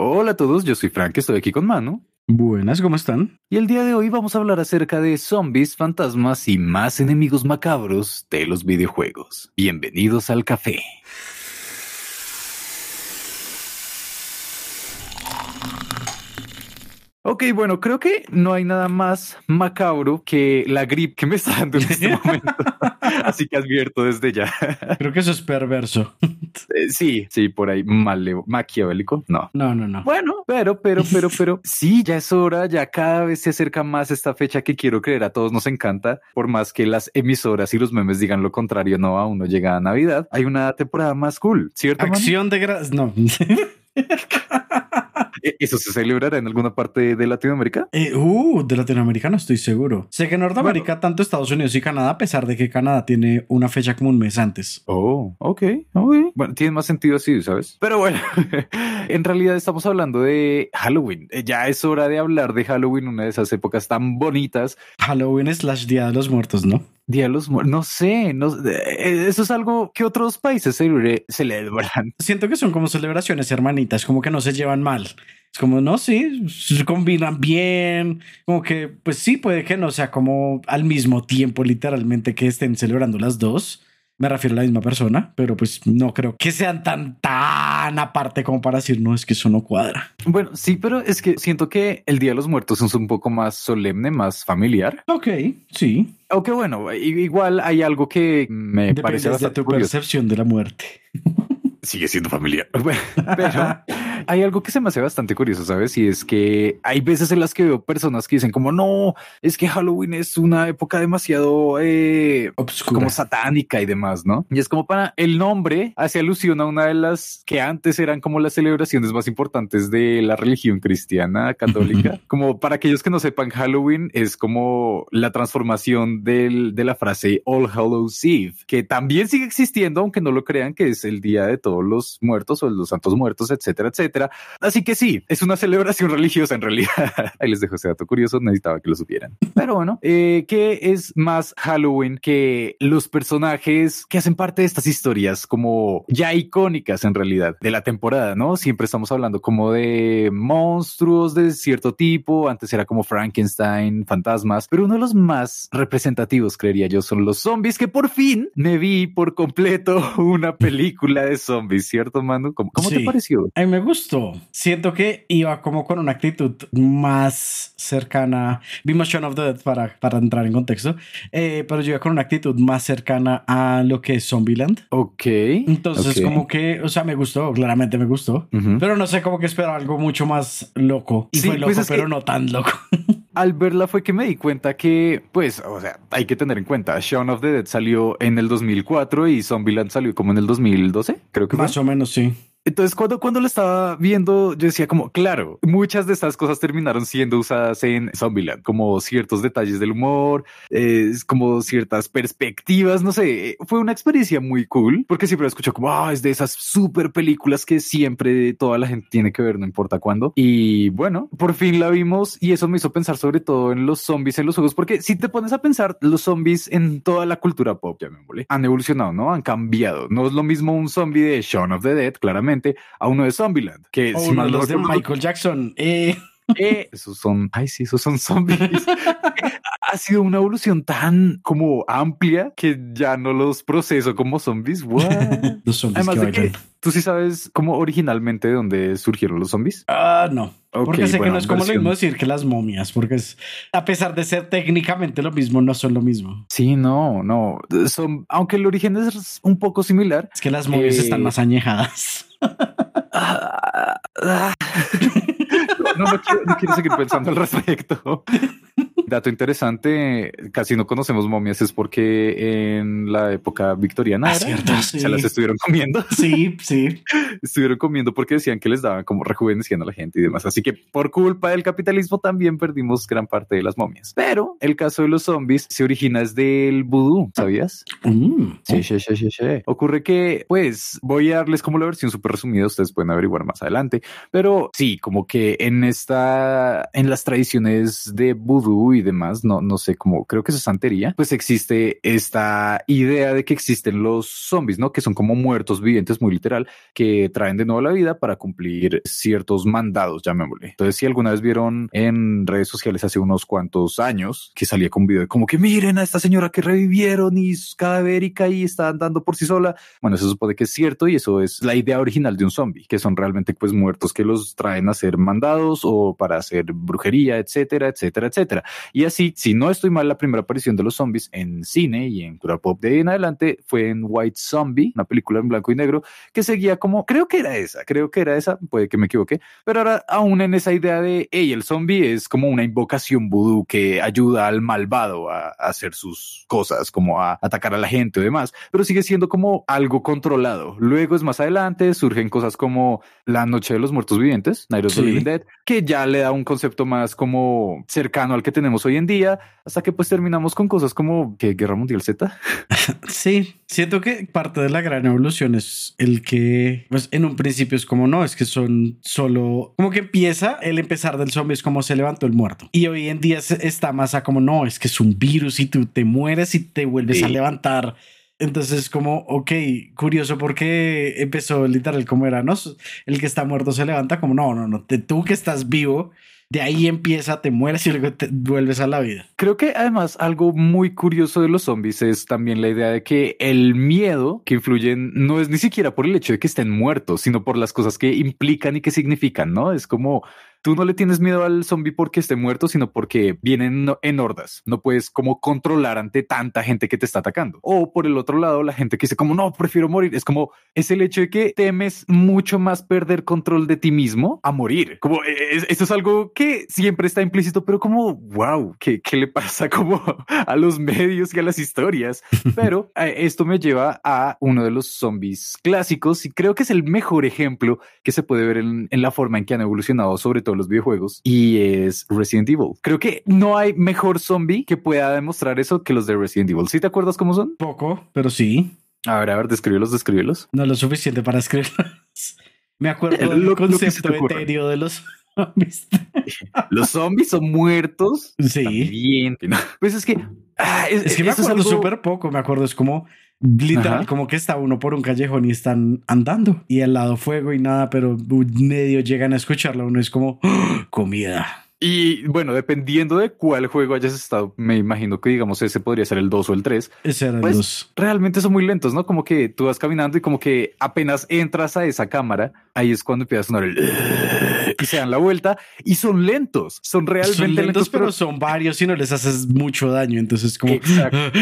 Hola a todos, yo soy Frank, estoy aquí con Manu. Buenas, ¿cómo están? Y el día de hoy vamos a hablar acerca de zombies, fantasmas y más enemigos macabros de los videojuegos. Bienvenidos al café. Ok, bueno, creo que no hay nada más macabro que la grip que me está dando en este momento. Así que advierto desde ya. Creo que eso es perverso. Eh, sí, sí, por ahí mal maquiavélico. No. No, no, no. Bueno, pero, pero, pero, pero sí, ya es hora, ya cada vez se acerca más esta fecha que quiero creer a todos nos encanta, por más que las emisoras y los memes digan lo contrario, no, aún no llega a Navidad. Hay una temporada más cool, ¿cierto? Acción de gracias. No. ¿E-, ¿Eso se celebrará en alguna parte de Latinoamérica? Eh, uh, de Latinoamérica no estoy seguro. Sé que en Norteamérica, tanto Estados Unidos y Canadá, a pesar de que Canadá tiene una fecha como un mes antes. Oh, ok, ok. Bueno, tiene más sentido así, ¿sabes? Pero bueno, en realidad estamos hablando de Halloween. Eh, ya es hora de hablar de Halloween, una de esas épocas tan bonitas. Halloween es slash Día de los Muertos, ¿no? Día de los Muertos, no sé, no, eh, eso es algo que otros países celebran. Siento que son como celebraciones hermanitas, como que no se llevan mal. Es como, no, sí, se combinan bien, como que, pues sí, puede que no sea como al mismo tiempo, literalmente, que estén celebrando las dos. Me refiero a la misma persona, pero pues no creo que sean tan, tan aparte como para decir, no, es que eso no cuadra. Bueno, sí, pero es que siento que el Día de los Muertos es un poco más solemne, más familiar. Ok, sí. Aunque bueno, igual hay algo que me parece bastante de tu percepción de la muerte. Sigue siendo familiar. pero hay algo que se me hace bastante curioso, ¿sabes? Y es que hay veces en las que veo personas que dicen como, no, es que Halloween es una época demasiado eh, como satánica y demás, ¿no? Y es como para el nombre hace alusión a una de las que antes eran como las celebraciones más importantes de la religión cristiana católica. como para aquellos que no sepan, Halloween es como la transformación del, de la frase All Hallows Eve, que también sigue existiendo, aunque no lo crean, que es el día de todos los muertos o los santos muertos, etcétera, etcétera. Así que sí, es una celebración religiosa en realidad. Ahí les dejo ese dato curioso, necesitaba que lo supieran. Pero bueno, eh, ¿qué es más Halloween que los personajes que hacen parte de estas historias como ya icónicas en realidad de la temporada, ¿no? Siempre estamos hablando como de monstruos de cierto tipo, antes era como Frankenstein, fantasmas, pero uno de los más representativos, creería yo, son los zombies, que por fin me vi por completo una película de zombies, ¿cierto, Manu? ¿Cómo, te pareció? A mí me gusta Siento que iba como con una actitud más cercana. Vimos Shaun of the Dead para, para entrar en contexto, eh, pero yo iba con una actitud más cercana a lo que es Zombieland. Ok. Entonces, como que, o sea, me gustó, claramente me gustó, pero no sé, como que esperaba algo mucho más loco. Y fue pues loco, pero no tan loco. al verla fue que me di cuenta que, pues, o sea, hay que tener en cuenta, Shaun of the Dead salió en el 2004 y Zombieland salió como en el 2012, creo que Más o menos, sí. Entonces, cuando, cuando lo estaba viendo, yo decía como, claro, muchas de estas cosas terminaron siendo usadas en Zombieland, como ciertos detalles del humor, como ciertas perspectivas, no sé, fue una experiencia muy cool, porque siempre escucho como, ah, es de esas super películas que siempre toda la gente tiene que ver, no importa cuándo. Y bueno, por fin la vimos y eso me hizo pensar sobre todo en los zombies en los juegos, porque si te pones a pensar, los zombies en toda la cultura pop, ya me han evolucionado, ¿no? Han cambiado. No es lo mismo un zombie de Shaun of the Dead, claramente a uno de Zombieland, que si mal los de Michael Jackson. Eh. Eh, esos son, ay sí, esos son zombies. ha sido una evolución tan como amplia que ya no los proceso como zombies. los zombies Además de que tú sí sabes cómo originalmente de dónde surgieron los zombies. Ah, no. porque sé que no es como lo mismo decir que las momias, porque es a pesar de ser técnicamente lo mismo, no son lo mismo. Sí, no, no. Son, aunque el origen es un poco similar. Es que las momias están eh, más añejadas. uh, uh, no, no, quiero, seguir pensando al respecto. Dato interesante, casi no conocemos momias, es porque en la época victoriana ah, se las estuvieron comiendo. Sí, sí. estuvieron comiendo porque decían que les daban como rejuveneciendo a la gente y demás. Así que por culpa del capitalismo también perdimos gran parte de las momias. Pero el caso de los zombies se origina desde el vudú, ¿sabías? Mm. Sí, sí, sí, sí, sí. Ocurre que, pues, voy a darles como la versión súper resumida, ustedes pueden averiguar más adelante, pero sí, como que en esta, en las tradiciones de vudú y demás, no, no sé cómo, creo que es santería, pues existe esta idea de que existen los zombies, ¿no? Que son como muertos vivientes, muy literal, que traen de nuevo la vida para cumplir ciertos mandados, llamémosle. Entonces, si alguna vez vieron en redes sociales hace unos cuantos años que salía con un video de como que miren a esta señora que revivieron y es cadavérica y está andando por sí sola. Bueno, eso supone que es cierto y eso es la idea original de un zombie, que son realmente pues muertos que los traen a ser mandados o para hacer brujería, etcétera, etcétera, etcétera. Y así, si no estoy mal, la primera aparición de los zombies en cine y en cultura pop de ahí en adelante fue en White Zombie, una película en blanco y negro que seguía como, creo que era esa, creo que era esa, puede que me equivoque, pero ahora aún en esa idea de, hey, el zombie es como una invocación vudú que ayuda al malvado a, a hacer sus cosas, como a atacar a la gente o demás, pero sigue siendo como algo controlado. Luego es más adelante, surgen cosas como La Noche de los Muertos Vivientes, Night of the. Living Dead, que ya le da un concepto más como cercano al que tenemos hoy en día, hasta que pues terminamos con cosas como que Guerra Mundial Z. Sí, siento que parte de la gran evolución es el que, pues en un principio es como no, es que son solo, como que empieza el empezar del zombie es como se levantó el muerto. Y hoy en día está más a como no, es que es un virus y tú te mueres y te vuelves a levantar. Entonces, como, ok, curioso porque empezó literal como era, ¿no? El que está muerto se levanta como, no, no, no, te- tú que estás vivo, de ahí empieza, te mueres y luego te vuelves a la vida. Creo que además algo muy curioso de los zombies es también la idea de que el miedo que influyen no es ni siquiera por el hecho de que estén muertos, sino por las cosas que implican y que significan, ¿no? Es como tú no le tienes miedo al zombie porque esté muerto, sino porque vienen en hordas. No puedes como controlar ante tanta gente que te está atacando. O por el otro lado, la gente que dice como no, prefiero morir. Es como es el hecho de que temes mucho más perder control de ti mismo a morir. Como eh, es- esto es algo que siempre está implícito, pero como wow, ¿qué, qué le pasa como a los medios y a las historias? Pero esto me lleva a uno de los zombies clásicos y creo que es el mejor ejemplo que se puede ver en, en la forma en que han evolucionado sobre todo los videojuegos y es Resident Evil. Creo que no hay mejor zombie que pueda demostrar eso que los de Resident Evil. ¿Sí te acuerdas cómo son? Poco, pero sí. A ver, a ver, descríbelos, descríbelos. No lo suficiente para escribirlos. Me acuerdo del concepto etéreo de los zombies. Los zombies son muertos. Sí. Bien. Pues es que ah, es, Es que me acuerdo algo- súper poco. Me acuerdo, es como literal, Ajá. como que está uno por un callejón y están andando y al lado fuego y nada, pero medio llegan a escucharlo. Uno es como ¡Ah! comida. Y bueno, dependiendo de cuál juego hayas estado, me imagino que digamos ese podría ser el 2 o el 3. Ese eran Pues, los. Realmente son muy lentos, ¿no? Como que tú vas caminando y como que apenas entras a esa cámara, ahí es cuando empieza a sonar el y se dan la vuelta y son lentos, son realmente Son lentos, lentos, pero son varios y no les haces mucho daño. Entonces, como. Exacto.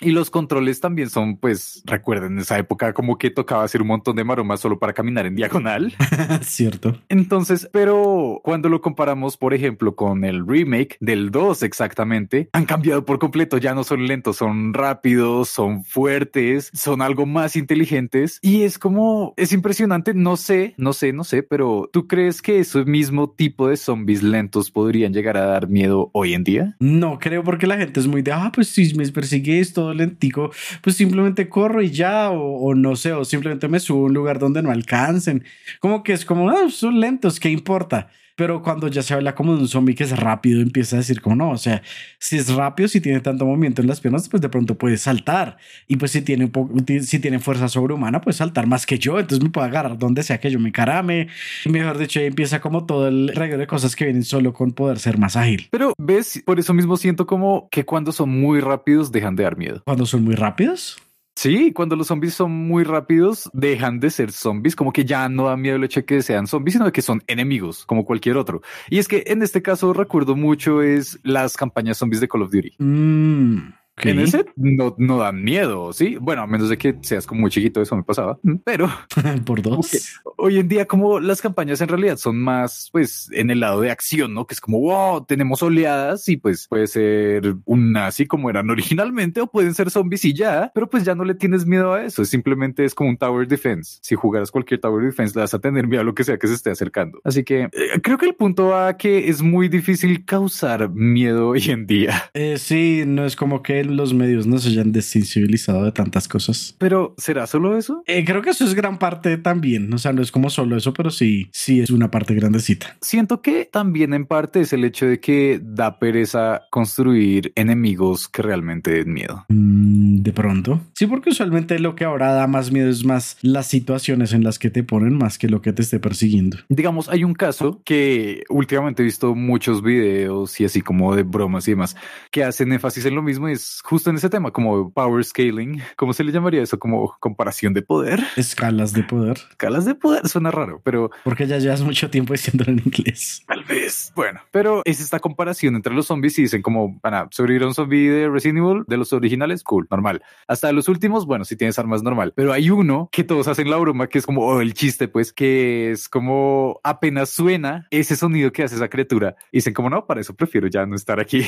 Y los controles también son, pues, recuerden, en esa época como que tocaba hacer un montón de maromas solo para caminar en diagonal. Cierto. Entonces, pero cuando lo comparamos, por ejemplo, con el remake del 2 exactamente, han cambiado por completo. Ya no son lentos, son rápidos, son fuertes, son algo más inteligentes. Y es como, es impresionante. No sé, no sé, no sé, pero ¿tú crees que ese mismo tipo de zombies lentos podrían llegar a dar miedo hoy en día? No creo porque la gente es muy de, ah, pues si me persigues todo lentico, pues simplemente corro y ya, o, no sé, o simplemente me subo a un lugar donde no alcancen. Como que es como, ah, son lentos, ¿qué importa? Pero cuando ya se habla como de un zombie que es rápido, empieza a decir como no, o sea, si es rápido, si tiene tanto movimiento en las piernas, pues de pronto puede saltar. Y pues si tiene un poco, si tiene fuerza sobrehumana, pues saltar más que yo, entonces me puede agarrar donde sea que yo me carame. Y mejor dicho, ahí empieza como todo el reguero de cosas que vienen solo con poder ser más ágil. Pero ves, por eso mismo siento como que cuando son muy rápidos dejan de dar miedo. Cuando son muy rápidos. Sí, cuando los zombies son muy rápidos, dejan de ser zombies, como que ya no da miedo el hecho de que sean zombies, sino que son enemigos, como cualquier otro. Y es que en este caso recuerdo mucho es las campañas zombies de Call of Duty. Mm, En ese no, no dan miedo, ¿sí? Bueno, a menos de que seas como muy chiquito, eso me pasaba. Pero Por dos. hoy en día como las campañas en realidad son más pues en el lado de acción, ¿no? Que es como, wow, tenemos oleadas y pues puede ser un así como eran originalmente o pueden ser zombies y ya, pero pues ya no le tienes miedo a eso, simplemente es como un tower defense. Si jugaras cualquier tower defense le vas a tener miedo a lo que sea que se esté acercando. Así que eh, creo que el punto a que es muy difícil causar miedo hoy en día. Eh, sí, no es como que los medios nos hayan desensibilizado de tantas cosas. Pero ¿será solo eso? Eh, creo que eso es gran parte también. O sea, no es como solo eso, pero sí, sí es una parte grandecita. Siento que también en parte es el hecho de que da pereza construir enemigos que realmente den miedo. Mm, de pronto. Sí, porque usualmente lo que ahora da más miedo es más las situaciones en las que te ponen más que lo que te esté persiguiendo. Digamos, hay un caso que últimamente he visto muchos videos y así como de bromas y demás que hacen énfasis en lo mismo y es justo en ese tema, como power scaling. ¿Cómo se le llamaría eso? Como comparación de poder. Escalas de poder. Escalas de poder suena raro, pero porque ya llevas mucho tiempo diciéndolo en inglés. Tal vez. Bueno, pero es esta comparación entre los zombies y dicen como van a sobrevivir a un zombie de Resident Evil de los originales, cool, normal. Hasta los últimos, bueno, si tienes armas normal, pero hay uno que todos hacen la broma que es como oh, el chiste, pues que es como apenas suena ese sonido que hace esa criatura. Y dicen como no, para eso prefiero ya no estar aquí.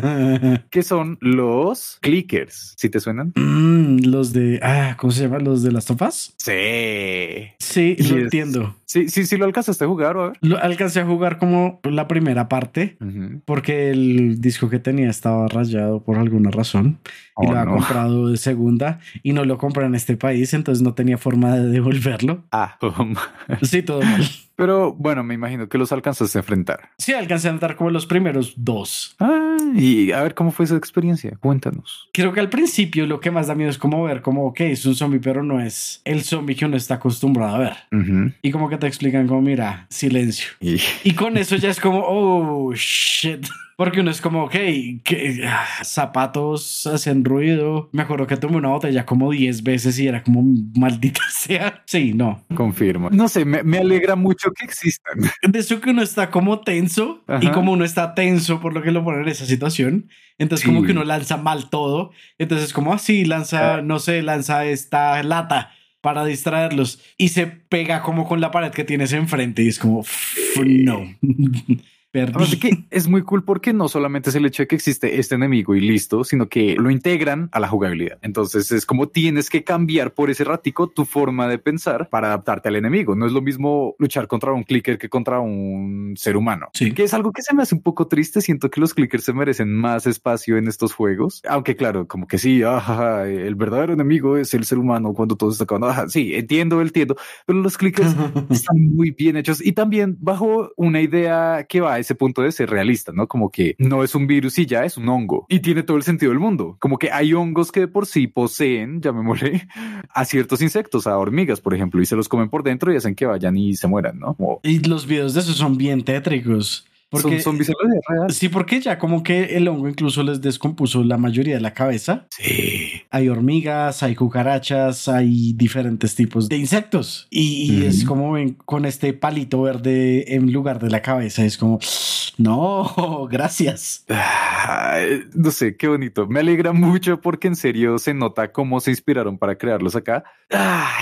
que son los clickers. ¿Si te suenan? Mm, los de, ah, ¿cómo se llama? Los de las topas. Sí. Sí, lo entiendo. Sí, sí, sí, lo alcanzaste a jugar. A ver. Lo alcancé a jugar como la primera parte, porque el disco que tenía estaba rayado por alguna razón y oh, lo había comprado de segunda y no lo compré en este país, entonces no tenía forma de devolverlo. Ah, sí, todo mal. Pero bueno, me imagino que los alcanzaste a enfrentar. Sí, alcancé a enfrentar como los primeros dos. Ah, y a ver cómo fue esa experiencia. Cuéntanos. Creo que al principio lo que más da miedo es como ver como, ok, es un zombie, pero no es el zombie que uno está acostumbrado a ver. Y como que te explican como, mira, silencio. Y, y con eso ya es como, oh, shit. Porque uno es como, ok, que ah, zapatos hacen ruido. Me acuerdo que tomé una botella como 10 veces y era como maldita sea. Sí, no. Confirmo. No sé, me, alegra mucho que existan. De eso que uno está como tenso y como uno está tenso por lo que lo pone en esa situación. Entonces, como que uno lanza mal todo. Entonces, como así, ah, lanza, ah. no sé, lanza esta lata para distraerlos y se pega como con la pared que tienes enfrente y es como, no. Así que es muy cool porque no solamente es el hecho de que existe este enemigo y listo, sino que lo integran a la jugabilidad. Entonces es como tienes que cambiar por ese ratico tu forma de pensar para adaptarte al enemigo. No es lo mismo luchar contra un clicker que contra un ser humano. Sí. Que es algo que se me hace un poco triste. Siento que los clickers se merecen más espacio en estos juegos. Aunque claro, como que sí, el verdadero enemigo es el ser humano cuando todo está acabando. sí, entiendo, entiendo. Pero los clickers están muy bien hechos y también bajo una idea que va ese punto de ser realista, ¿no? Como que no es un virus y ya es un hongo y tiene todo el sentido del mundo. Como que hay hongos que de por sí poseen, ya me molé, a ciertos insectos, a hormigas, por ejemplo, y se los comen por dentro y hacen que vayan y se mueran, ¿no? Y los videos de eso son bien tétricos. Porque, son zombies Sí, porque ya como que el hongo incluso les descompuso la mayoría de la cabeza. Sí. Hay hormigas, hay cucarachas, hay diferentes tipos de insectos. Y, es como ven con este palito verde en lugar de la cabeza. Es como, no, gracias. no sé, qué bonito. Me alegra mucho porque en serio se nota cómo se inspiraron para crearlos acá.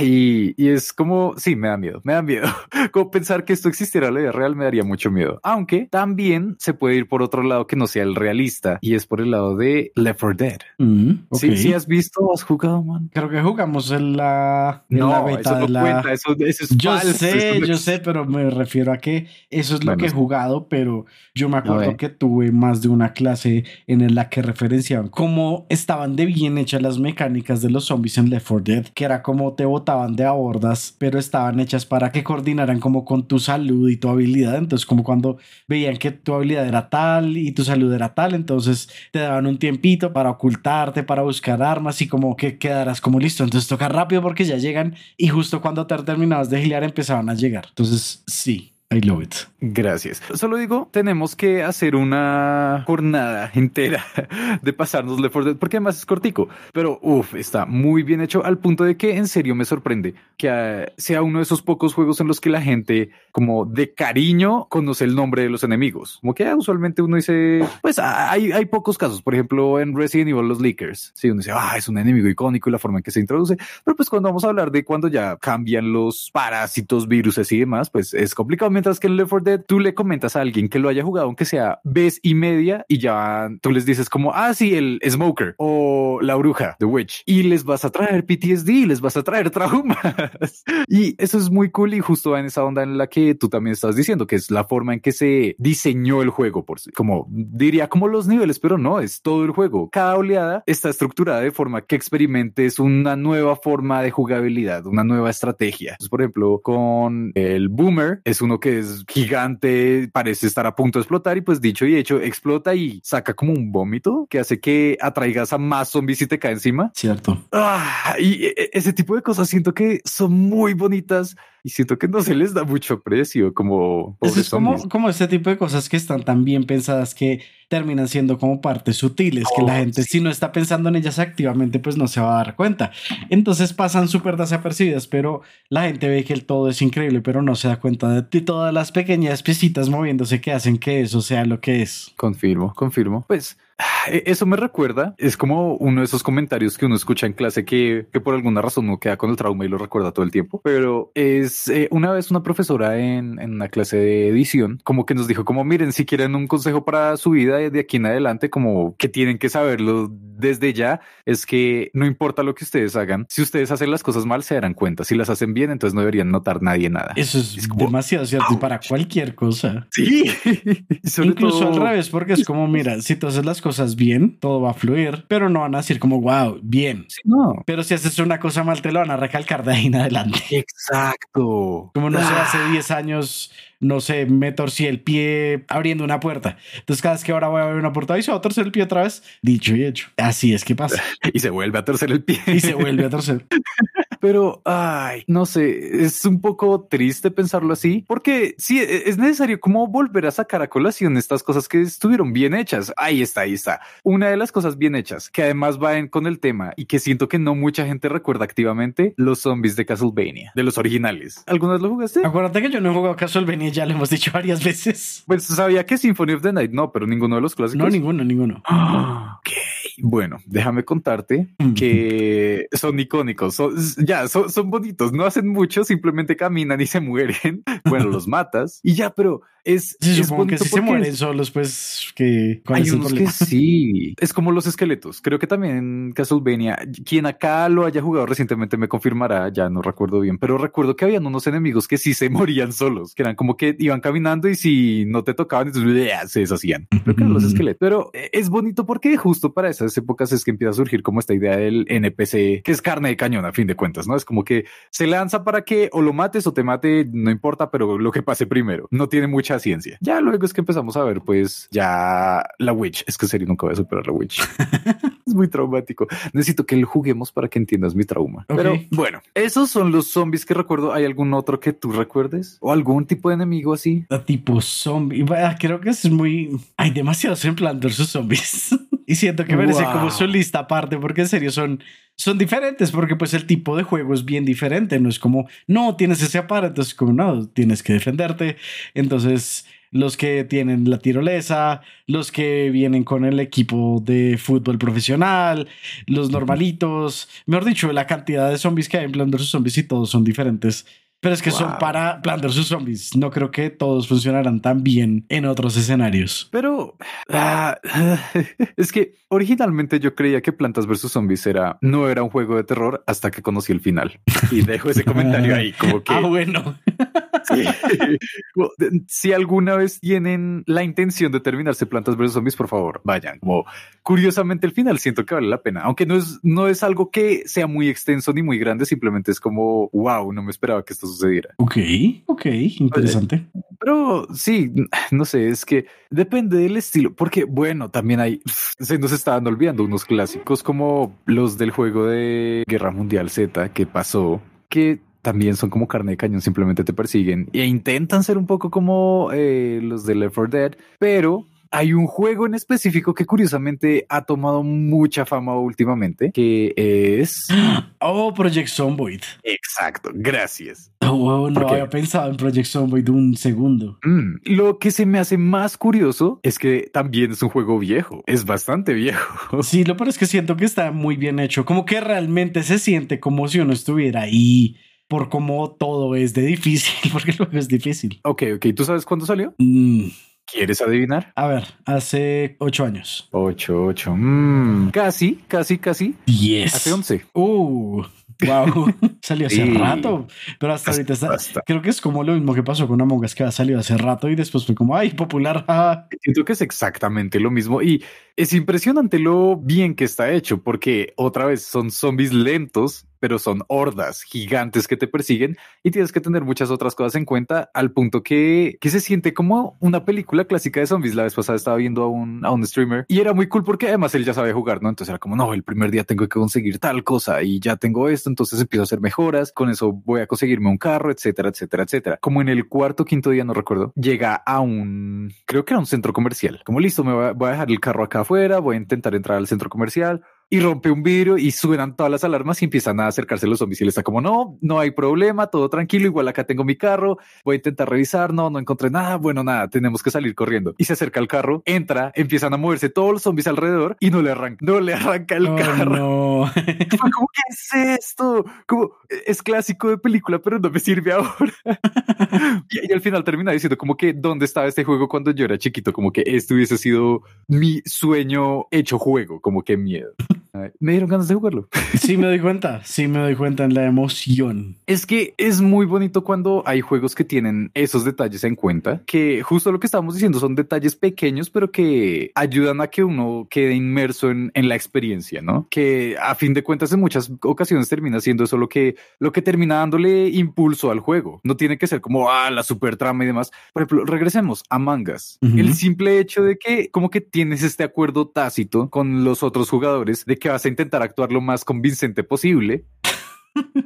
y, y, es como, sí, me da miedo, me da miedo. como pensar que esto existiera en la vida real me daría mucho miedo. Aunque también se puede ir por otro lado que no sea el realista y es por el lado de Left 4 Dead. Mm, sí, has visto, has jugado, man. Creo que jugamos en la, no, la beta eso no cuenta, eso, es Yo sé, yo sé, pero me refiero a que eso es lo que he jugado, pero yo me acuerdo que tuve más de una clase en la que referenciaban cómo estaban de bien hechas las mecánicas de los zombies en Left 4 Dead, que era como te botaban de abordas, pero estaban hechas para que coordinaran como con tu salud y tu habilidad. Entonces, como cuando veían que tu habilidad era tal y tu salud era tal, entonces te daban un tiempito para ocultarte, para buscar armas y como que quedarás como listo. Entonces toca rápido porque ya llegan y justo cuando te terminabas de gilear empezaban a llegar. Entonces sí, I love it. Gracias. Solo digo, tenemos que hacer una jornada entera de pasarnos Left 4 Dead, porque además es cortico, pero uff, está muy bien hecho al punto de que en serio me sorprende que sea uno de esos pocos juegos en los que la gente como de cariño conoce el nombre de los enemigos. Como que ah, usualmente uno dice, pues ah, hay, hay pocos casos, por ejemplo en Resident Evil los Leakers, sí, uno dice, ah, es un enemigo icónico y la forma en que se introduce, pero pues cuando vamos a hablar de cuando ya cambian los parásitos, virus y demás, pues es complicado mientras que en Left 4 Dead tú le comentas a alguien que lo haya jugado, aunque sea vez y media, y ya tú les dices como, ah, sí, el Smoker o la bruja, The Witch, y les vas a traer PTSD, les vas a traer traumas. y eso es muy cool y justo en esa onda en la que tú también estás diciendo, que es la forma en que se diseñó el juego, por como diría como los niveles, pero no, es todo el juego. Cada oleada está estructurada de forma que experimentes una nueva forma de jugabilidad, una nueva estrategia. por ejemplo, con el Boomer es uno que es gigante, parece estar a punto de explotar y pues dicho y hecho explota y saca como un vómito que hace que atraigas a más zombies y te cae encima. Cierto. Ah, y e, e, ese tipo de cosas siento que son muy bonitas y siento que no se les da mucho precio como es como, como este tipo de cosas que están tan bien pensadas que terminan siendo como partes sutiles que la oh, gente si no está pensando en ellas activamente pues no se va a dar cuenta. Entonces pasan súper desapercibidas pero la gente ve que el todo es increíble pero no se da cuenta de todas las pequeñas piecitas moviéndose que hacen que eso sea lo que es. Confirmo confirmo. Pues eso me recuerda, es como uno de esos comentarios que uno escucha en clase que, que por alguna razón no queda con el trauma y lo recuerda todo el tiempo, pero es eh, una vez una profesora en, en, una clase de edición como que nos dijo como miren, si quieren un consejo para su vida de aquí en adelante, como que tienen que saberlo desde ya, es que no importa lo que ustedes hagan, si ustedes hacen las cosas mal se darán cuenta, si las hacen bien, entonces no deberían notar nadie nada. Eso es, demasiado cierto para cualquier cosa. Sí. Incluso al revés, porque es como, mira, si tú haces las cosas bien, todo va a fluir, pero no van a decir como, wow, bien. no. Pero si haces una cosa mal, te lo van a recalcar de ahí en adelante. Exacto. Como no sé, hace 10 ah. años, no sé, me torcí el pie abriendo una puerta. Entonces, cada vez que ahora voy a abrir una puerta, y se va a torcer el pie otra vez. Dicho y hecho. Así es que pasa. y se vuelve a torcer el pie. Y se vuelve a torcer. Pero, ay, no sé, es un poco triste pensarlo así, porque sí, e, es necesario como volver a sacar a colación estas cosas que estuvieron bien hechas. Ahí está, ahí está. Una de las cosas bien hechas, que además va en con el tema y que siento que no mucha gente recuerda activamente, los zombies de Castlevania, de los originales. ¿Alguna vez lo jugaste? Acuérdate que yo no he jugado Castlevania, ya lo hemos dicho varias veces. Pues sabía que Symphony of the Night no, pero ninguno de los clásicos. No, ninguno, ninguno. ok, bueno, déjame contarte que son icónicos. Son, ya, son, bonitos, no hacen mucho, simplemente caminan y se mueren. Bueno, los matas y ya, pero es, es que si se mueren solos, pues que hay unos que sí. Es como los esqueletos. Creo que también Castlevania, quien acá lo haya jugado recientemente me confirmará, ya no recuerdo bien, pero recuerdo que habían unos enemigos que sí se morían solos, que eran como que iban caminando y si no te tocaban, entonces se deshacían. Creo que eran los esqueletos. Pero eh, es bonito porque justo para esas épocas es que empieza a surgir como esta idea del NPC, que es carne de cañón a fin de cuentas, ¿no? Es como que se lanza para que o lo mates o te mate, no importa, pero lo que pase primero. No tiene mucha ciencia. Ya luego es que empezamos a ver, pues, ya la Witch. Es que serio, nunca voy a superar la Witch. es muy traumático. Necesito que lo juguemos para que entiendas mi trauma. Pero bueno, esos son los zombies que recuerdo. ¿Hay algún otro que tú recuerdes? ¿O algún tipo de enemigo así? Tipo zombie. Creo que es muy... Hay demasiados en plan sus zombies. y siento que merece como su lista aparte porque en serio son son diferentes porque pues el tipo de juego es bien diferente. No es como, no, tienes ese aparato, es como, no, tienes que defenderte. Entonces, los que tienen la tirolesa, los que vienen con el equipo de fútbol profesional, los normalitos, mejor dicho, la cantidad de zombies que hay en Plan Zombies y todos son diferentes pero es que son para Plantas vs Zombies. No creo que todos funcionaran tan bien en otros escenarios. Pero ah, es que originalmente yo creía que Plantas vs Zombies era no era un juego de terror hasta que conocí el final. Y dejo ese comentario ahí como que Ah, bueno. Si alguna vez tienen la intención de terminarse Plantas vs Zombies, por favor, vayan. Como curiosamente el final siento que vale la pena, aunque no es no es algo que sea muy extenso ni muy grande, simplemente es como wow, no me esperaba que esto sucediera. Ok, ok, interesante. Pero sí, no sé, es que depende del estilo, porque bueno, también hay, se nos estaban olvidando unos clásicos como los del juego de Guerra Mundial Z que pasó, que también son como carne de cañón, simplemente te persiguen e intentan ser un poco como eh, los de Left 4 Dead, pero hay un juego en específico que curiosamente ha tomado mucha fama últimamente, que es... Oh, Project Zomboid. Exacto, gracias. Oh, no había pensado en Project Zomboid un segundo. Mm, lo que se me hace más curioso es que también es un juego viejo, es bastante viejo. Sí, lo peor es que siento que está muy bien hecho, como que realmente se siente como si uno estuviera ahí por cómo todo es de difícil, porque el juego es difícil. Ok, ok. ¿Tú sabes cuándo salió? Mm, ¿Quieres adivinar? a ver, hace ocho años. 8, 8. Mm, casi, casi, casi. Diez. Hace 11. Uh, wow. Salió hace Sí. rato, pero hasta ahorita está. Basta. Creo que es como lo mismo que pasó con Among Us, que ha salido hace rato y después fue como, ay, popular. ah". Siento que es exactamente lo mismo y es impresionante lo bien que está hecho porque otra vez son zombies lentos, pero son hordas gigantes que te persiguen y tienes que tener muchas otras cosas en cuenta al punto que, que se siente como una película clásica de zombies. La vez pasada estaba viendo a un, a un streamer y era muy cool porque además él ya sabe jugar, ¿no? Entonces era como, no, el primer día tengo que conseguir tal cosa y ya tengo esto, entonces empiezo a hacer mejoras, con eso voy a conseguirme un carro, etcétera, etcétera, etcétera. Como en el cuarto, quinto día, no recuerdo, llega a un, creo que era un centro comercial. Como listo, me voy voy a dejar el carro acá afuera, voy a intentar entrar al centro comercial y rompe un vidrio y suenan todas las alarmas y empiezan a acercarse los zombies y él está como, no, no hay problema, todo tranquilo, igual acá tengo mi carro, voy a intentar revisar, no, no encontré nada, bueno, nada, tenemos que salir corriendo. Y se acerca al carro, entra, empiezan a moverse todos los zombies alrededor y no le arranca, no le arranca el Oh, carro. no. Fue como, ¿qué es esto? Como, es clásico de película, pero no me sirve ahora. y, y al final termina diciendo como que, ¿dónde estaba este juego cuando yo era chiquito? Como que este hubiese sido mi sueño hecho juego, como que miedo. Me dieron ganas de jugarlo. Sí me doy cuenta, sí me doy cuenta en la emoción. Es que es muy bonito cuando hay juegos que tienen esos detalles en cuenta, que justo lo que estamos diciendo son detalles pequeños, pero que ayudan a que uno quede inmerso en, en la experiencia, ¿no? Que a fin de cuentas en muchas ocasiones termina siendo eso lo que, lo que termina dándole impulso al juego. No tiene que ser como, ah, la super trama y demás. Por ejemplo, regresemos a mangas. El simple hecho de que como que tienes este acuerdo tácito con los otros jugadores de que vas a intentar actuar lo más convincente posible.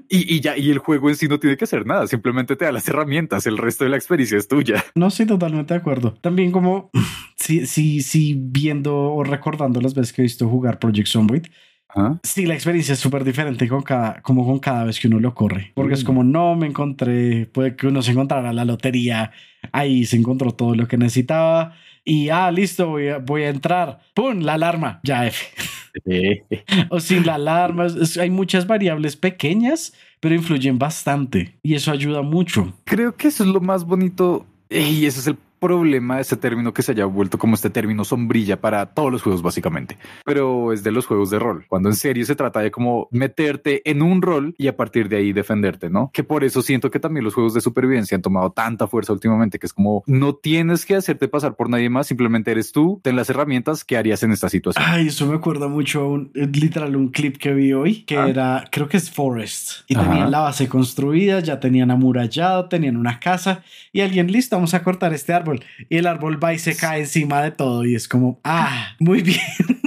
Y, y ya, y el juego en sí no tiene que hacer nada, simplemente te da las herramientas, el resto de la experiencia es tuya. No, sí, totalmente de acuerdo. También como, sí, sí, sí, viendo o recordando las veces que he visto jugar Project Zomboid, Ajá. sí, la experiencia es súper diferente con cada, como con cada vez que uno lo corre. Porque es Mm. como, no me encontré, puede que uno se encontrara la lotería, ahí se encontró todo lo que necesitaba. Y, ah, listo, voy a, voy a entrar. ¡Pum! La alarma. Ya, F. o sin la alarma. hay muchas variables pequeñas, pero influyen bastante. Y eso ayuda mucho. Creo que eso es lo más bonito y ese es el problema de este término que se haya vuelto como este término sombrilla para todos los juegos básicamente, pero es de los juegos de rol, cuando en serio se trata de como meterte en un rol y a partir de ahí defenderte, ¿no? Que por eso siento que también los juegos de supervivencia han tomado tanta fuerza últimamente, que es como no tienes que hacerte pasar por nadie más, simplemente eres tú, ten las herramientas que harías en esta situación. Ay, eso me acuerda mucho a un, eh, literal, un clip que vi hoy, que Ah. era, creo que es Forest. Y Ajá. tenían la base construida, ya tenían amurallado, tenían una casa. Y alguien, listo, vamos a cortar este árbol. Y el árbol va y se cae encima de todo. Y es como, ah, muy bien,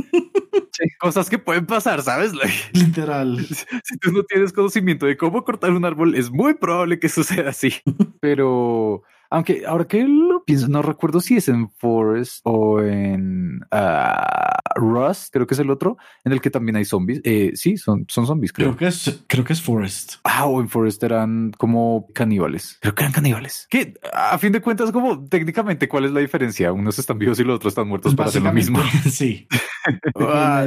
Sí, Cosas que pueden pasar, ¿sabes? Literal. si tú no tienes conocimiento de cómo cortar un árbol, es muy probable que suceda así. Pero, aunque ahora que lo pienso, no recuerdo si es en Forest o en ah, Rust, creo que es el otro, en el que también hay zombies. Eh, sí, son, son zombies, creo. Creo que es, creo que es Forest. Ah, o en Forest eran como caníbales. Creo que eran caníbales. Que a fin de cuentas, como técnicamente, ¿cuál es la diferencia? Unos están vivos y los otros están muertos para hacer lo mismo. Sí. Ah,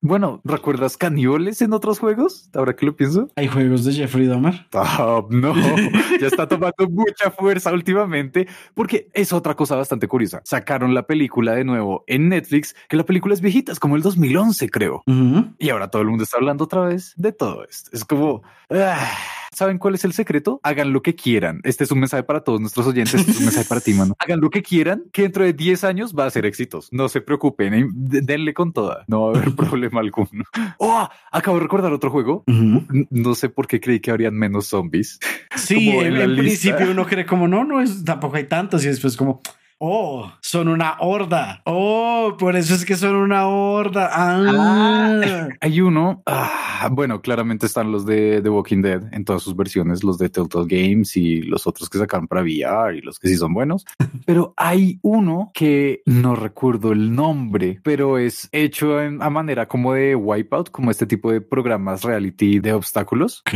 bueno, ¿recuerdas caníbales en otros juegos? Ahora que lo pienso. Hay juegos de Jeffrey Dahmer. Ah, no, ya está tomando mucha fuerza últimamente porque es otra cosa bastante curiosa. Sacaron la película de nuevo en Netflix, que la película es viejita, es como el 2011 creo. Ujú. Y ahora todo el mundo está hablando otra vez de todo esto. Es como, ah, ¿saben cuál es el secreto? Hagan lo que quieran. Este es un mensaje para todos nuestros oyentes, este es un mensaje para ti, mano. Hagan lo que quieran, que dentro de 10 años va a ser éxitos. No se preocupen, eh, denle con toda. No va a haber problema alguno. Oh, acabo de recordar otro juego. No sé por qué creí que habrían menos zombies. Sí, Como en, principio uno cree como no, no es tampoco hay tantos y después como oh, son una horda. Oh, por eso es que son una horda. Ah, Hay uno, ah, bueno, claramente están los de The Walking Dead en todas sus versiones, los de Telltale Games y los otros que sacaron para VR y los que sí son buenos. Pero hay uno que no recuerdo el nombre, pero es hecho en- a manera como de Wipeout, como este tipo de programas reality de obstáculos. ok.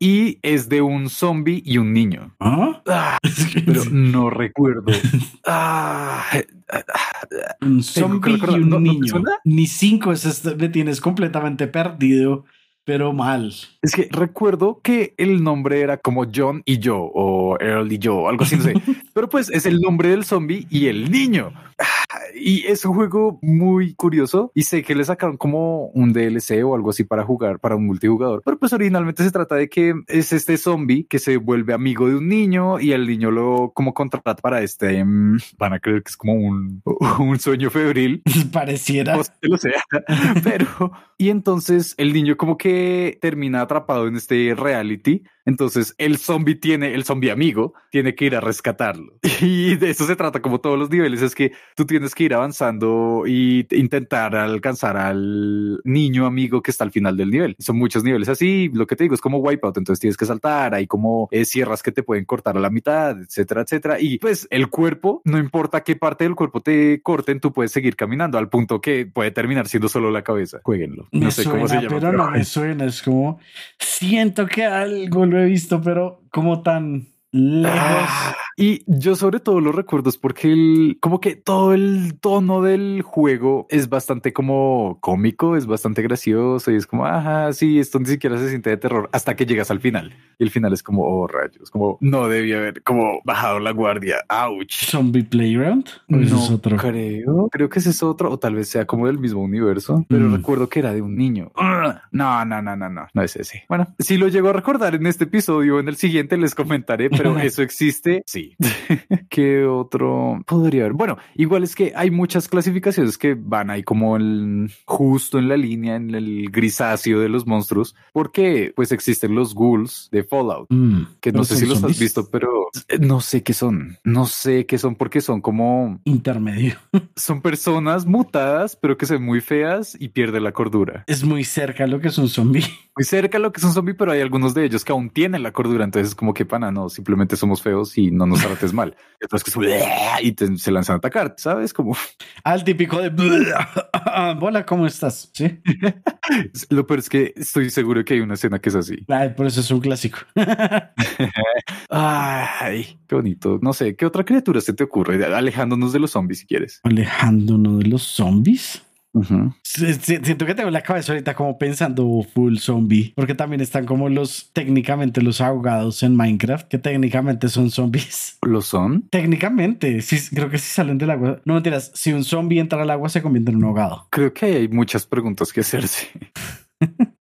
Y es de un zombie y un niño. ¿Ah? Ah, pero no recuerdo. Un zombie y un ¿no- no te niño. Ni cinco, es me tienes completamente perdido. pero mal. Es que recuerdo que el nombre era como John y yo o Earl y yo, algo así, no sé. Pero pues es el nombre del zombie y el niño. Y es un juego muy curioso y sé que le sacaron como un DLC o algo así para jugar para un multijugador. Pero pues originalmente se trata de que es este zombie que se vuelve amigo de un niño y el niño lo como contrata para este. mm, van a creer que es como un, un sueño febril. Pareciera. O sea, lo sea, pero y entonces el niño como que termina atrapado en este reality. Entonces el zombie tiene, el zombie amigo tiene que ir a rescatarlo. Y de eso se trata como todos los niveles, es que tú tienes que ir avanzando y intentar alcanzar al niño amigo que está al final del nivel. Son muchos niveles así, lo que te digo es como wipeout, entonces tienes que saltar, hay como eh, sierras que te pueden cortar a la mitad, etcétera, etcétera. Y pues el cuerpo, no importa qué parte del cuerpo te corten, tú puedes seguir caminando al punto que puede terminar siendo solo la cabeza. Jueguenlo. Me No sé suena, cómo se llama. pero pero- no me suena. Es como siento que algo lo he visto, pero como tan lejos. Ah, y yo sobre todo lo recuerdo es porque el, como que todo el tono del juego es bastante como cómico, es bastante gracioso y es como, ajá, sí, esto ni siquiera se siente de terror hasta que llegas al final. Y el final es como, oh rayos, como no debía haber como bajado la guardia. Ouch. Zombie Playground. ¿O ese No es otro? creo, creo que ese es otro, o tal vez sea como del mismo universo, pero Mm. recuerdo que era de un niño. No, no, no, no, no, no es ese. Bueno, si lo llego a recordar en este episodio o en el siguiente les comentaré, pero eso existe, sí. ¿Qué otro podría haber? Bueno, igual es que hay muchas clasificaciones que van ahí como el, justo en la línea, en el grisáceo de los monstruos, porque pues existen los ghouls de Fallout Mm, que no sé si los has visto, pero no sé qué son. No sé qué son porque son como Intermedio. son personas mutadas, pero que son muy feas y pierden la cordura. Es muy cerca a lo que es un zombie. Muy cerca a lo que es un zombie, pero hay algunos de ellos que aún tienen la cordura. Entonces es como que pana, no, simplemente somos feos y no nos trates mal. Son y te- se lanzan a atacar, sabes? Como Al típico de Hola, ¿cómo estás? Sí. lo peor es que estoy seguro que hay una escena que es así. Ay, por eso es un clásico. Ay, qué bonito. No sé, ¿qué otra criatura se te ocurre? Alejándonos de los zombies si quieres. Alejándonos de los zombies. Sí, sí, Siento que tengo la cabeza ahorita como pensando full zombie, porque también están como los técnicamente los ahogados en Minecraft, que técnicamente son zombies. ¿Lo son? Técnicamente, sí, creo que si salen del agua. No mentiras, si un zombie entra al agua se convierte en un ahogado. Creo que hay muchas preguntas que hacerse.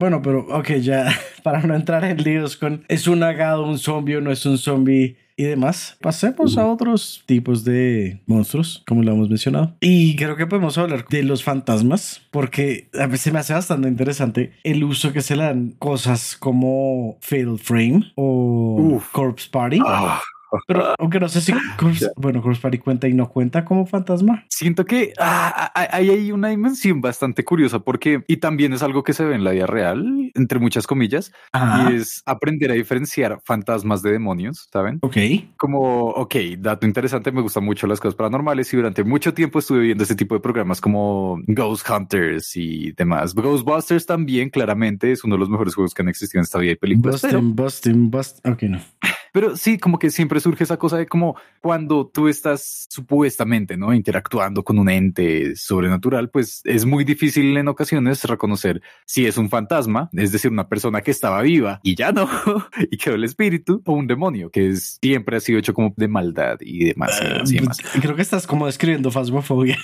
Bueno, pero ok, ya para no entrar en líos con es un ahogado, un zombie o no es un zombie y demás, pasemos a otros tipos de monstruos, como lo hemos mencionado. Y creo que podemos hablar de los fantasmas, porque a veces me hace bastante interesante el uso que se le dan cosas como Fatal Frame o Uf. Corpse Party. Ah, Pero aunque no sé si Corpse, bueno, Corpse Party cuenta y no cuenta como fantasma. Siento que ah, ah, hay hay una dimensión bastante curiosa porque, y también es algo que se ve en la vida real, entre muchas comillas, Ah, y es aprender a diferenciar fantasmas de demonios, ¿saben? ok. Como, ok, dato interesante, me gustan mucho las cosas paranormales y durante mucho tiempo estuve viendo este tipo de programas como Ghost Hunters y demás. Ghostbusters también, claramente, es uno de los mejores juegos que han existido en esta vida y películas. Bustin, bustin, bust. Ok, no. Pero sí, como que siempre surge esa cosa de como cuando tú estás supuestamente, ¿no? Interactuando con un ente sobrenatural, pues es muy difícil en ocasiones reconocer si es un fantasma, es decir, una persona que estaba viva y ya no, y quedó el espíritu, o un demonio, que es, siempre ha sido hecho como de maldad y demás. demás, y demás. Pues, Creo que estás como describiendo fasmofobia.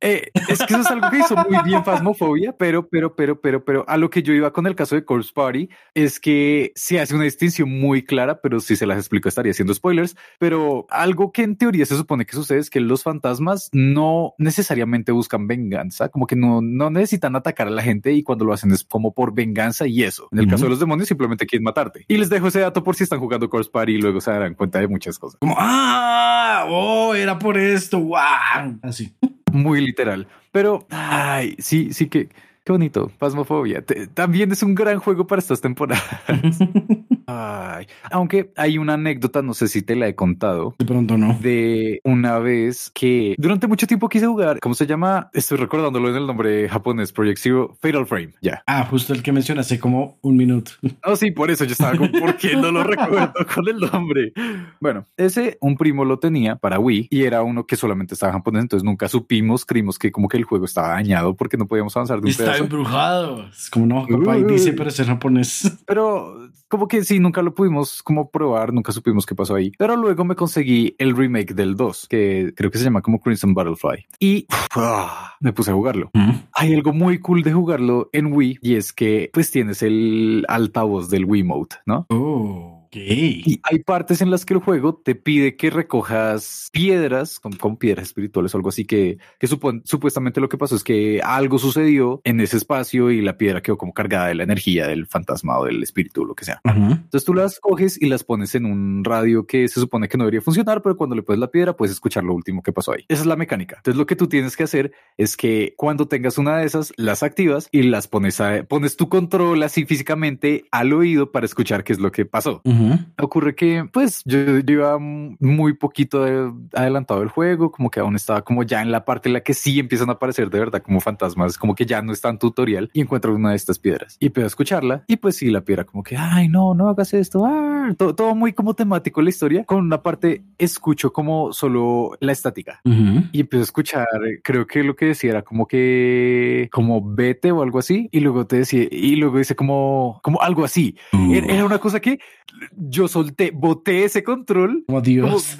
Eh, es que eso es algo que hizo muy bien Fasmofobia, pero, pero, pero, pero, pero a lo que yo iba con el caso de Corpse Party es que se hace una distinción muy clara, pero si se las explico estaría haciendo spoilers. Pero algo que en teoría se supone que sucede es que los fantasmas no necesariamente buscan venganza, como que no, no necesitan atacar a la gente y cuando lo hacen es como por venganza y eso. En el caso Ujú. de los demonios simplemente quieren matarte. Y les dejo ese dato por si están jugando Corpse Party y luego se darán cuenta de muchas cosas. Como, ah, oh, era por esto. Wow. Así. muy literal. Pero, ay, sí, sí que, qué bonito. Pasmofobia. Te- también es un gran juego para estas temporadas. Ay, aunque hay una anécdota, no sé si te la he contado, De pronto no. de una vez que durante mucho tiempo quise jugar, ¿cómo se llama? Estoy recordándolo en el nombre japonés, Project Zero, Fatal Frame, ya. Ah, justo el que mencioné hace como un minuto. Oh, sí, por eso yo estaba como, ¿por qué no lo recuerdo con el nombre? Bueno, ese un primo lo tenía para Wii y era uno que solamente estaba en japonés, entonces nunca supimos, creímos que como que el juego estaba dañado porque no podíamos avanzar de un Está pedazo. embrujado. Es como no, y Uy. dice, pero es en japonés. Pero como que sí, nunca lo pudimos como probar, nunca supimos qué pasó ahí. Pero luego me conseguí el remake del 2, que creo que se llama como Crimson Butterfly. Y ah, me puse a jugarlo. Hay algo muy cool de jugarlo en Wii y es que pues tienes el altavoz del Wiimote, ¿no? Oh, ok. Y hay partes en las que el juego te pide que recojas piedras con, con piedras espirituales o algo así que, que supon- supuestamente lo que pasó es que algo sucedió en ese espacio y la piedra quedó como cargada de la energía del fantasma o del espíritu o lo que sea. Entonces tú las coges y las pones en un radio que se supone que no debería funcionar, pero cuando le pones la piedra puedes escuchar lo último que pasó ahí. Esa es la mecánica. Entonces lo que tú tienes que hacer es que cuando tengas una de esas, las activas y las pones a, pones tu control así físicamente al oído para escuchar qué es lo que pasó. Ocurre que, pues, yo, yo iba muy poquito de- adelantado del juego, como que aún estaba como ya en la parte en la que sí empiezan a aparecer de verdad como fantasmas, como que ya no es tan tutorial y encuentro una de estas piedras y puedo escucharla y pues sí, la piedra como que, ay, no, no hagas esto, ah", todo, todo muy como temático la historia. Con una parte escucho como solo la estática. Y empiezo a escuchar, creo que lo que decía era como que, como vete o algo así. Y luego te decía, y luego dice como, como algo así. Era era una cosa que yo solté, boté ese control. Como Dios.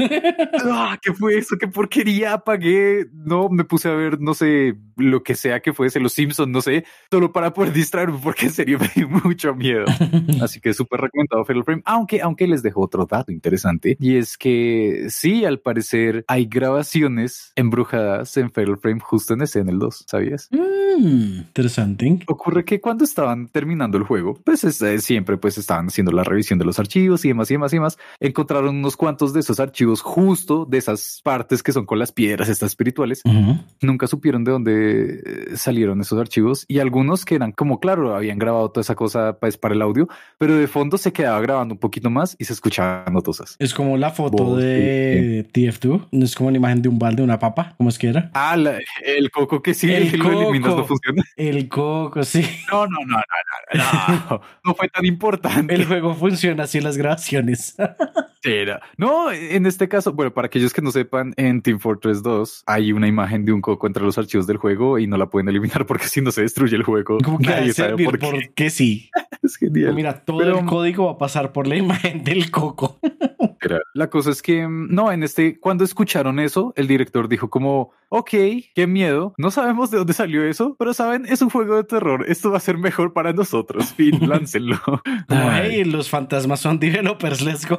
Ah, ¿Qué fue eso? ¿Qué porquería? Apagué. No, me puse a ver, no sé, lo que sea que fuese, los Simpsons, no sé, solo para poder distraerme, porque en serio me dio mucho miedo. Así que súper recomendado Fatal Frame, aunque, aunque les dejo otro dato interesante, y es que sí, al parecer hay grabaciones embrujadas en Fatal Frame justo en ese, en el 2, ¿sabías? Mm, interesante. Ocurre que cuando estaban terminando el juego, pues es- eh, siempre pues estaban haciendo la revisión de los archivos y demás y demás y demás. Encontraron unos cuantos de esos archivos justo de esas partes que son con las piedras estas espirituales. Ajá. Nunca supieron de dónde eh, salieron esos archivos y algunos que eran como claro, habían grabado toda esa cosa pues para el audio, pero de fondo se quedaba grabando un poquito más y se escuchaban notosas. Es como la foto de TF2. No es como la imagen de un balde, una papa. ¿Cómo es que era? Ah, la- el coco que sí, El el lo eliminas coco. no funciona. El coco, sí. No, no, no, no, no, no, no fue tan importante. El juego funciona así en las grabaciones. Era. No, en este caso, bueno, para aquellos que no sepan, en Team Fortress 2 hay una imagen de un coco entre los archivos del juego y no la pueden eliminar porque si no se destruye el juego. Como que Nadie sabe por qué. porque sí. Es genial. Mira, todo Pero- el código va a pasar por la imagen del coco. Era. La cosa es que, mm, no, en este, cuando escucharon eso, el director dijo como, ok, qué miedo, no sabemos de dónde salió eso, pero saben, es un juego de terror, esto va a ser mejor para nosotros, fin, láncenlo. Como, Ay. hey, los fantasmas son developers, let's go.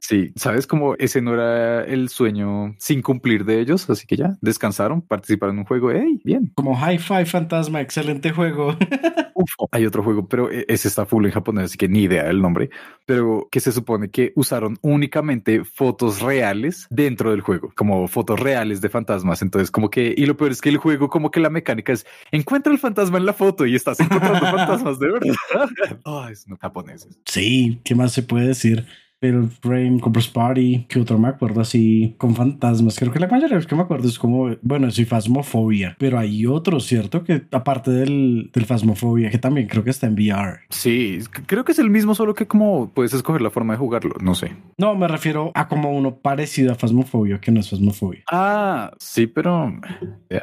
Sí, sabes como ese no era el sueño sin cumplir de ellos, así que ya descansaron, participaron en un juego, hey, bien. Como Hi-Fi Fantasma, excelente juego. Uf, hay otro juego, pero e- ese está full en japonés, así que ni idea del nombre, pero que se supone que usaron únicamente fotos reales dentro del juego, como fotos reales de fantasmas. Entonces, como que, y lo peor es que el juego, como que la mecánica es encuentra el fantasma en la foto y estás encontrando fantasmas de verdad. Es no japoneses. Sí, ¿qué más se puede decir? El Frame, Corpus Party, ¿qué otro me acuerdo así? Con fantasmas. Creo que la mayoría de los que me acuerdo es como, bueno, sí, Fasmofobia. Pero hay otro, ¿cierto? Que aparte del, del Fasmofobia, que también creo que está en VR. Sí, creo que es el mismo, solo que como puedes escoger la forma de jugarlo, no sé. No, me refiero a como uno parecido a Fasmofobia, que no es Fasmofobia. Ah, sí, pero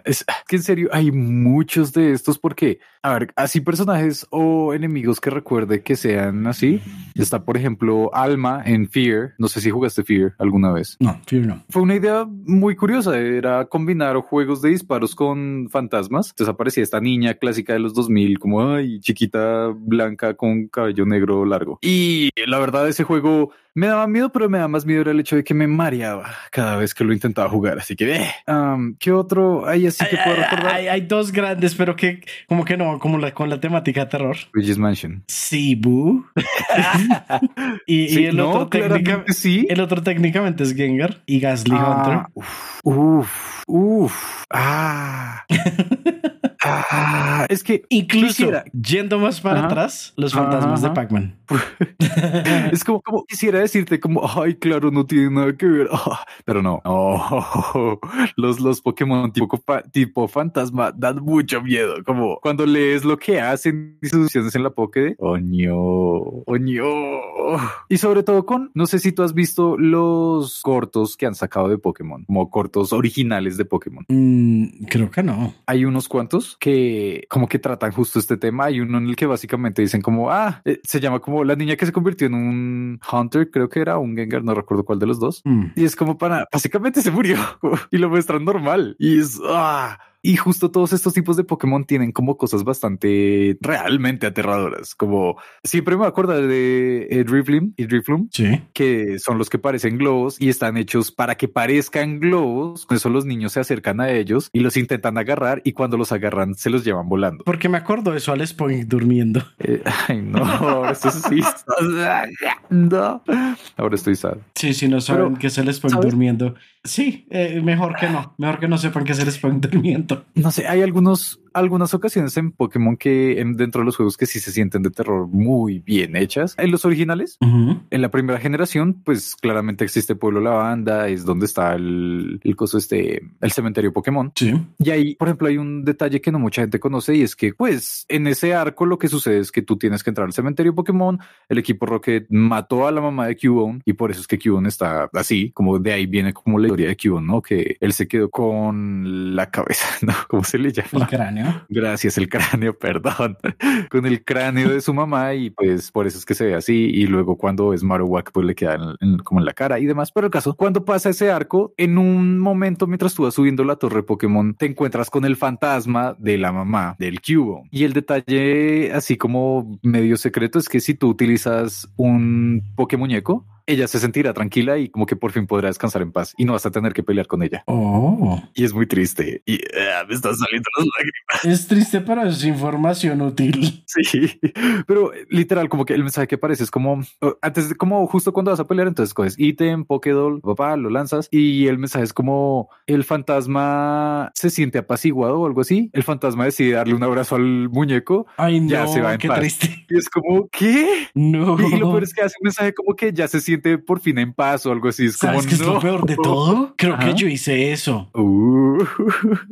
es que en serio hay muchos de estos porque, a ver, así personajes o enemigos que recuerde que sean así. Está, por ejemplo, Alma en Fear. No sé si jugaste Fear alguna vez. No, Fear no. Fue una idea muy curiosa, era combinar juegos de disparos con fantasmas. Entonces aparecía esta niña clásica de los 2000, como ay, chiquita, blanca, con cabello negro largo. Y la verdad, ese juego me daba miedo, pero me da más miedo era el hecho de que me mareaba cada vez que lo intentaba jugar. Así que, eh, um, ¿qué otro hay así que puedo recordar? Hay, hay dos grandes, pero que como que no, como la, con la temática de terror. Luigi's Mansion. Sí, boo. y, el, no, otro técnica- claramente sí. el otro técnicamente es Gengar y Gasly Hunter. Ah, uf, uf, uf. Ah. Ah, es que Incluso quisiera- yendo más para Ajá. atrás, los fantasmas Ajá. de Pac-Man. es como, como quisiera decirte como, ay, claro, no tiene nada que ver. Ah, pero no, No. los, los Pokémon tipo, tipo fantasma dan mucho miedo. Como cuando lees lo que hacen y sus en la Poké, oño, oño. Y sobre todo con, no sé si tú has visto los cortos que han sacado de Pokémon, como cortos originales de Pokémon. Mm, creo que no. Hay unos cuantos que como que tratan justo este tema. Hay uno en el que básicamente dicen como, ah, eh, se llama como la niña que se convirtió en un Hunter, creo que era un Gengar, no recuerdo cuál de los dos. Mm. Y es como para, básicamente se murió y lo muestran normal. Y es, ah. Y justo todos estos tipos de Pokémon tienen como cosas bastante realmente aterradoras. Como siempre me acuerdo de eh, Drifloon y Drifloon, Sí. que son los que parecen globos y están hechos para que parezcan globos. Con eso los niños se acercan a ellos y los intentan agarrar y cuando los agarran se los llevan volando. Porque me acuerdo de eso al Spoink durmiendo. Eh, ay, no, eso sí. no. Ahora estoy sad. Sí, sí, no saben Pero, que es el durmiendo. Sí, eh, mejor que no. Mejor que no sepan que es el durmiendo. No sé, hay algunos, algunas ocasiones en Pokémon que en- dentro de los juegos que sí se sienten de terror muy bien hechas. En los originales, Ujú. en la primera generación, pues claramente existe Pueblo Lavanda, es donde está el, el coso este, el cementerio Pokémon. Sí. Y ahí, por ejemplo, hay un detalle que no mucha gente conoce y es que, pues, en ese arco lo que sucede es que tú tienes que entrar al cementerio Pokémon, el equipo Rocket mató a la mamá de Cubone y por eso es que Cubone está así, como de ahí viene como la historia de Cubone, ¿no? Que él se quedó con la cabeza, ¿no? ¿Cómo se le El llama? Gracias, el cráneo, perdón. con el cráneo de su mamá y pues por eso es que se ve así y luego cuando es Marowak pues le queda como en la cara y demás. Pero el caso, cuando pasa ese arco, en un momento mientras tú vas subiendo la torre Pokémon, te encuentras con el fantasma de la mamá del cubo. Y el detalle así como medio secreto es que si tú utilizas un Pokémuñeco, ella se sentirá tranquila y como que por fin podrá descansar en paz y no vas a tener que pelear con ella. Oh. Y es muy triste y ah, me están saliendo las lágrimas. Es triste, pero es información útil. Sí, pero eh, literal, como que el mensaje que aparece es como oh, antes como justo cuando vas a pelear, entonces coges ítem, Pokédoll, papá, lo lanzas y el mensaje es como el fantasma se siente apaciguado o algo así. El fantasma decide darle un abrazo al muñeco Ay, no, Ya se va en qué paz. triste. y es como, ¿qué? No. Y, y lo peor es que hace un mensaje como que ya se siente por fin en paz o algo así. Es como, ¿Sabes qué es lo no. peor de todo? Creo Ajá. que yo hice eso. Uh.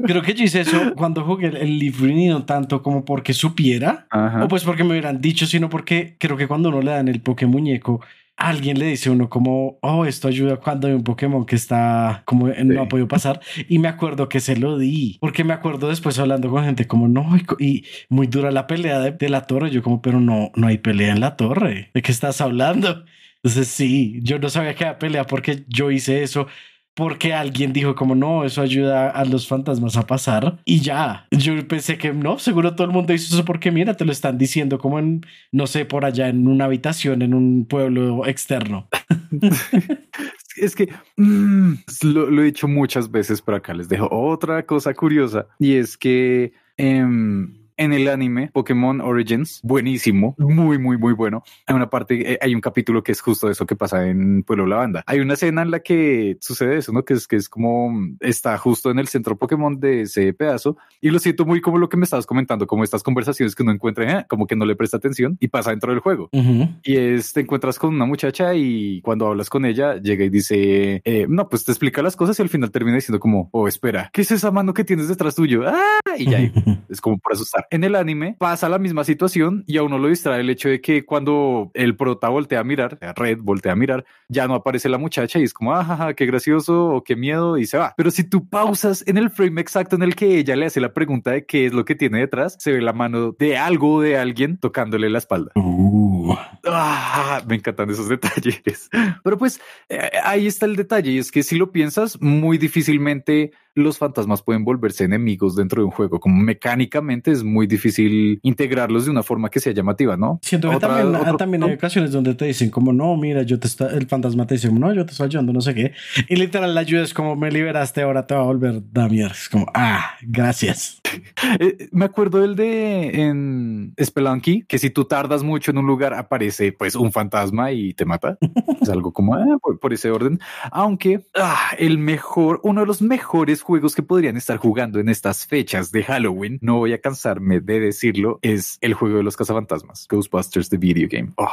Creo que yo hice eso cuando jugué el, y no tanto como porque supiera Ajá. o pues porque me hubieran dicho, sino porque creo que cuando uno le dan el Pokémon muñeco, alguien le dice a uno como, oh, esto ayuda cuando hay un Pokémon que está como eh, no Sí. ha podido pasar. Y me acuerdo que se lo di, porque me acuerdo después hablando con gente como, no, y muy dura la pelea de, de la torre. Yo como, pero no, no hay pelea en la torre. ¿De qué estás hablando? Entonces sí, yo no sabía que había pelea porque yo hice eso. Porque alguien dijo como no, eso ayuda a los fantasmas a pasar y ya. Yo pensé que no, seguro todo el mundo hizo eso porque mira, te lo están diciendo como en, no sé, por allá en una habitación, en un pueblo externo. Es que mm, lo, lo he dicho muchas veces, pero acá les dejo otra cosa curiosa y es que em, en el anime Pokémon Origins, buenísimo, muy, muy, muy bueno. Hay una parte, eh, hay un capítulo que es justo eso que pasa en Pueblo Lavanda. Hay una escena en la que sucede eso, ¿no? Que es que es como está justo en el centro Pokémon de ese pedazo y lo siento muy como lo que me estabas comentando, como estas conversaciones que uno encuentra, eh, como que no le presta atención y pasa dentro del juego. Ujú. Y es, te encuentras con una muchacha y cuando hablas con ella, llega y dice, eh, no, pues te explica las cosas y al final termina diciendo como, oh, espera, ¿qué es esa mano que tienes detrás tuyo? Ah, y ya es como por asustar. En el anime pasa la misma situación y a uno lo distrae el hecho de que cuando el prota voltea a mirar, Red voltea a mirar, ya no aparece la muchacha y es como, ah, qué gracioso o qué miedo y se va. Pero si tú pausas en el frame exacto en el que ella le hace la pregunta de qué es lo que tiene detrás, se ve la mano de algo o de alguien tocándole la espalda. Uh. Ah, me encantan esos detalles. Pero pues eh, ahí está el detalle y es que si lo piensas, muy difícilmente los fantasmas pueden volverse enemigos dentro de un juego. Como mecánicamente es muy difícil integrarlos de una forma que sea llamativa, ¿no? Siento que Otra- también, ah, otro también hay ocasiones donde te dicen como no, mira, yo te está, el fantasma te dice no, yo te estoy ayudando, no sé qué. Y literal la ayuda es como me liberaste, ahora te va a volver da mierda. Es como, ah, gracias. Eh, me acuerdo del de en Spelunky, que si tú tardas mucho en un lugar aparece pues un fantasma y te mata. es algo como ah, por, por ese orden. Aunque ah, el mejor, uno de los mejores juegos que podrían estar jugando en estas fechas de Halloween, no voy a cansarme de decirlo, es el juego de los cazafantasmas, Ghostbusters the Video Game. Oh,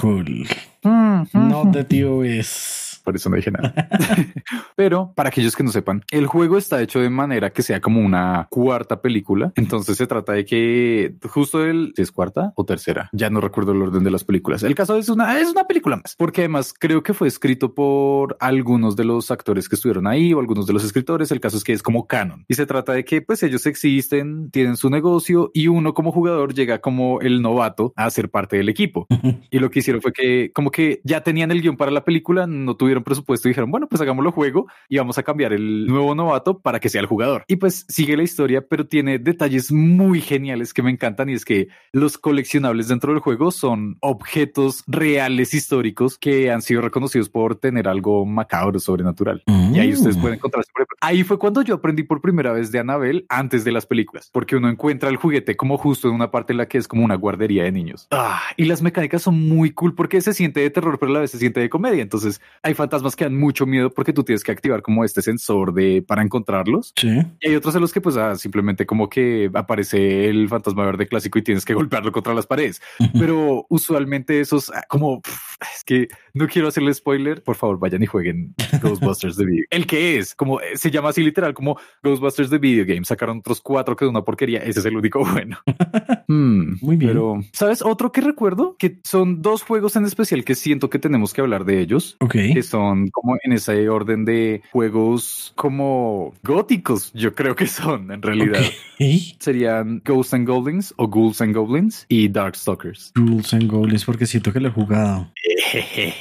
cool. Mm, no de tío es por eso no dije nada. Pero para aquellos que no sepan, el juego está hecho de manera que sea como una cuarta película. Entonces se trata de que justo el es cuarta o tercera, ya no recuerdo el orden de las películas. El caso es una es una película más, porque además creo que fue escrito por algunos de los actores que estuvieron ahí o algunos de los escritores. El caso es que es como canon y se trata de que pues ellos existen, tienen su negocio y uno como jugador llega como el novato a ser parte del equipo. y lo que hicieron fue que como que ya tenían el guion para la película, no tuvieron presupuesto y dijeron, bueno, pues hagámoslo juego y vamos a cambiar el nuevo novato para que sea el jugador. Y pues sigue la historia, pero tiene detalles muy geniales que me encantan y es que los coleccionables dentro del juego son objetos reales históricos que han sido reconocidos por tener algo macabro, sobrenatural. Y ahí ustedes pueden encontrarse. Ahí fue cuando yo aprendí por primera vez de Annabelle antes de las películas, porque uno encuentra el juguete como justo en una parte en la que es como una guardería de niños. Ah, y las mecánicas son muy cool porque se siente de terror, pero a la vez se siente de comedia. Entonces hay fantasmas que dan mucho miedo porque tú tienes que activar como este sensor de para encontrarlos. Sí. Y hay otros en los que pues ah, simplemente como que aparece el fantasma verde clásico y tienes que golpearlo contra las paredes. Pero usualmente esos ah, como es que no quiero hacerle spoiler. Por favor, vayan y jueguen Ghostbusters de video. El que es como eh, se llama así literal como Ghostbusters de video game. Sacaron otros cuatro que es una porquería. Ese es el único bueno. Hmm, Muy bien. Pero sabes otro que recuerdo que son dos juegos en especial que siento que tenemos que hablar de ellos. Ok. Que son como en ese orden de juegos como góticos. Yo creo que son en realidad. Okay. Serían Ghosts and Goblins o Ghouls and Goblins y Darkstalkers. Ghouls and Goblins porque siento que lo he jugado.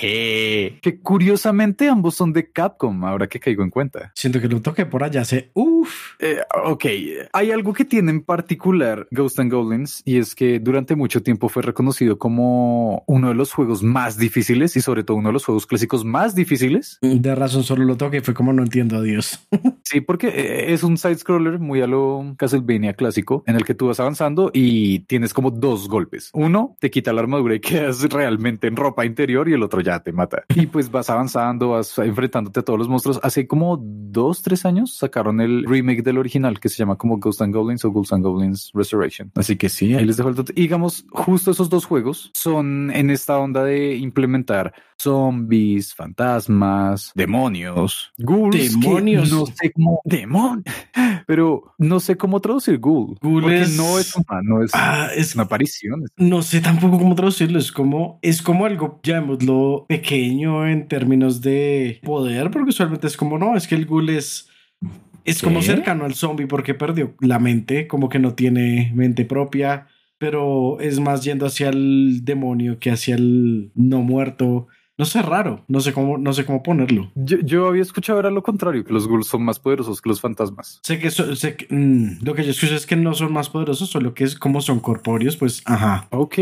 que curiosamente ambos son de Capcom, ahora que caigo en cuenta. Siento que lo toqué por allá hace uff. Eh, ok, hay algo que tiene en particular Ghost and Goblins y es que durante mucho tiempo fue reconocido como uno de los juegos más difíciles y sobre todo uno de los juegos clásicos más difíciles. De razón solo lo toqué y fue como no entiendo a Dios. sí, porque eh, es un side scroller muy a lo Castlevania clásico en el que tú vas avanzando y tienes como dos golpes. Uno te quita la armadura y quedas realmente en ropa interior y el otro ya te mata. Y pues vas avanzando, vas enfrentándote a todos los monstruos. Hace como dos, tres años sacaron el remake del original que se llama como Ghost and Goblins o Ghouls and Goblins Restoration. Así que sí, ahí les dejo el dato. Digamos, justo esos dos juegos son en esta onda de implementar zombies, fantasmas, demonios, ghouls. Demonios. No sé cómo. Demon. Pero no sé cómo traducir ghoul. Ghoul porque es- no es humano, es, Ah, es una aparición. No sé tampoco cómo traducirlo. Es como, es como algo, llamémoslo, pequeño en términos de poder, porque usualmente es como, no, es que el ghoul es, es como cercano al zombie porque perdió la mente, como que no tiene mente propia, pero es más yendo hacia el demonio que hacia el no muerto. No sé, raro. No sé cómo, no sé cómo ponerlo. Yo, yo había escuchado era lo contrario, que los ghouls son más poderosos que los fantasmas. Sé que, so- sé que- mm, lo que yo escucho es que no son más poderosos, solo que es como son corpóreos, pues, ajá. Ok.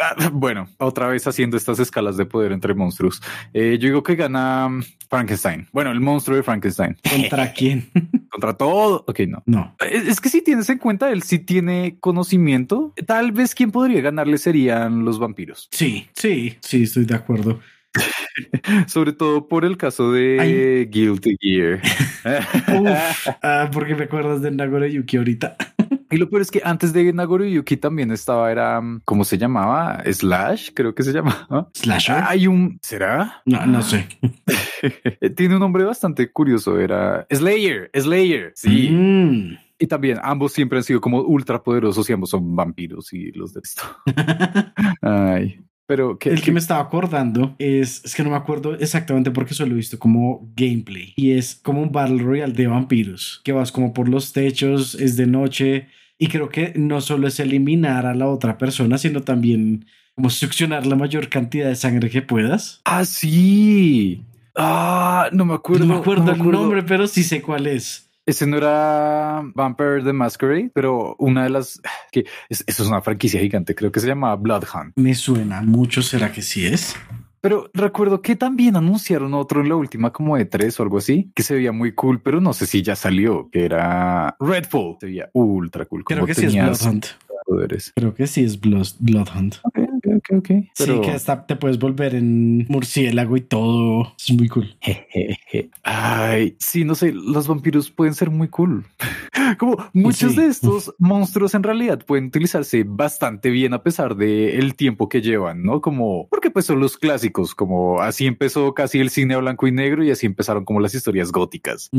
Ah, Bueno, otra vez haciendo estas escalas de poder entre monstruos. Eh, yo digo que gana mm, Frankenstein. Bueno, el monstruo de Frankenstein. ¿Contra quién? Contra todo. Ok, no. No. Es es que si tienes en cuenta, él sí tiene conocimiento. Tal vez quien podría ganarle serían los vampiros. Sí, sí, sí, estoy de acuerdo. Sobre todo por el caso de Guilty Gear. Uf, ah, porque me acuerdas de Nagore Yuki ahorita. Y lo peor es que antes de Nagoro Yuki también estaba, era, mm, ¿cómo se llamaba? Slash, creo que se llamaba. Slasher. Ah, Hay un, ¿será? No, no sé. Tiene un nombre bastante curioso, era Slayer, Slayer, sí. Mm. Y también ambos siempre han sido como ultra poderosos y ambos son vampiros y los de esto. Ay, pero que, El que me estaba acordando es, es que no me acuerdo exactamente porque solo he visto como gameplay. Y es como un Battle Royale de vampiros, que vas como por los techos, es de noche. Y creo que no solo es eliminar a la otra persona, sino también como succionar la mayor cantidad de sangre que puedas. Ah, sí. Ah, no me acuerdo. no me acuerdo no me el acuerdo. nombre, pero sí sé cuál es. Ese no era Vampire the Masquerade, pero una de las que es- eso es una franquicia gigante, creo que se llama Bloodhound. Me suena mucho, ¿será que sí es? Pero recuerdo que también anunciaron otro en la última como de tres o algo así, que se veía muy cool, pero no sé si ya salió, que era Redfall. Se veía ultra cool. Creo que sí es Bloodhunt. poderes. Creo que sí es Blood, Bloodhunt. Ok, ok, ok. Sí, que hasta te puedes volver en murciélago y todo. Es muy cool. Ay, sí, no sé, los vampiros pueden ser muy cool. Como muchos de estos monstruos en realidad pueden utilizarse bastante bien a pesar de el tiempo que llevan, ¿no? Como porque pues son los clásicos, como así empezó casi el cine a blanco y negro y así empezaron como las historias góticas.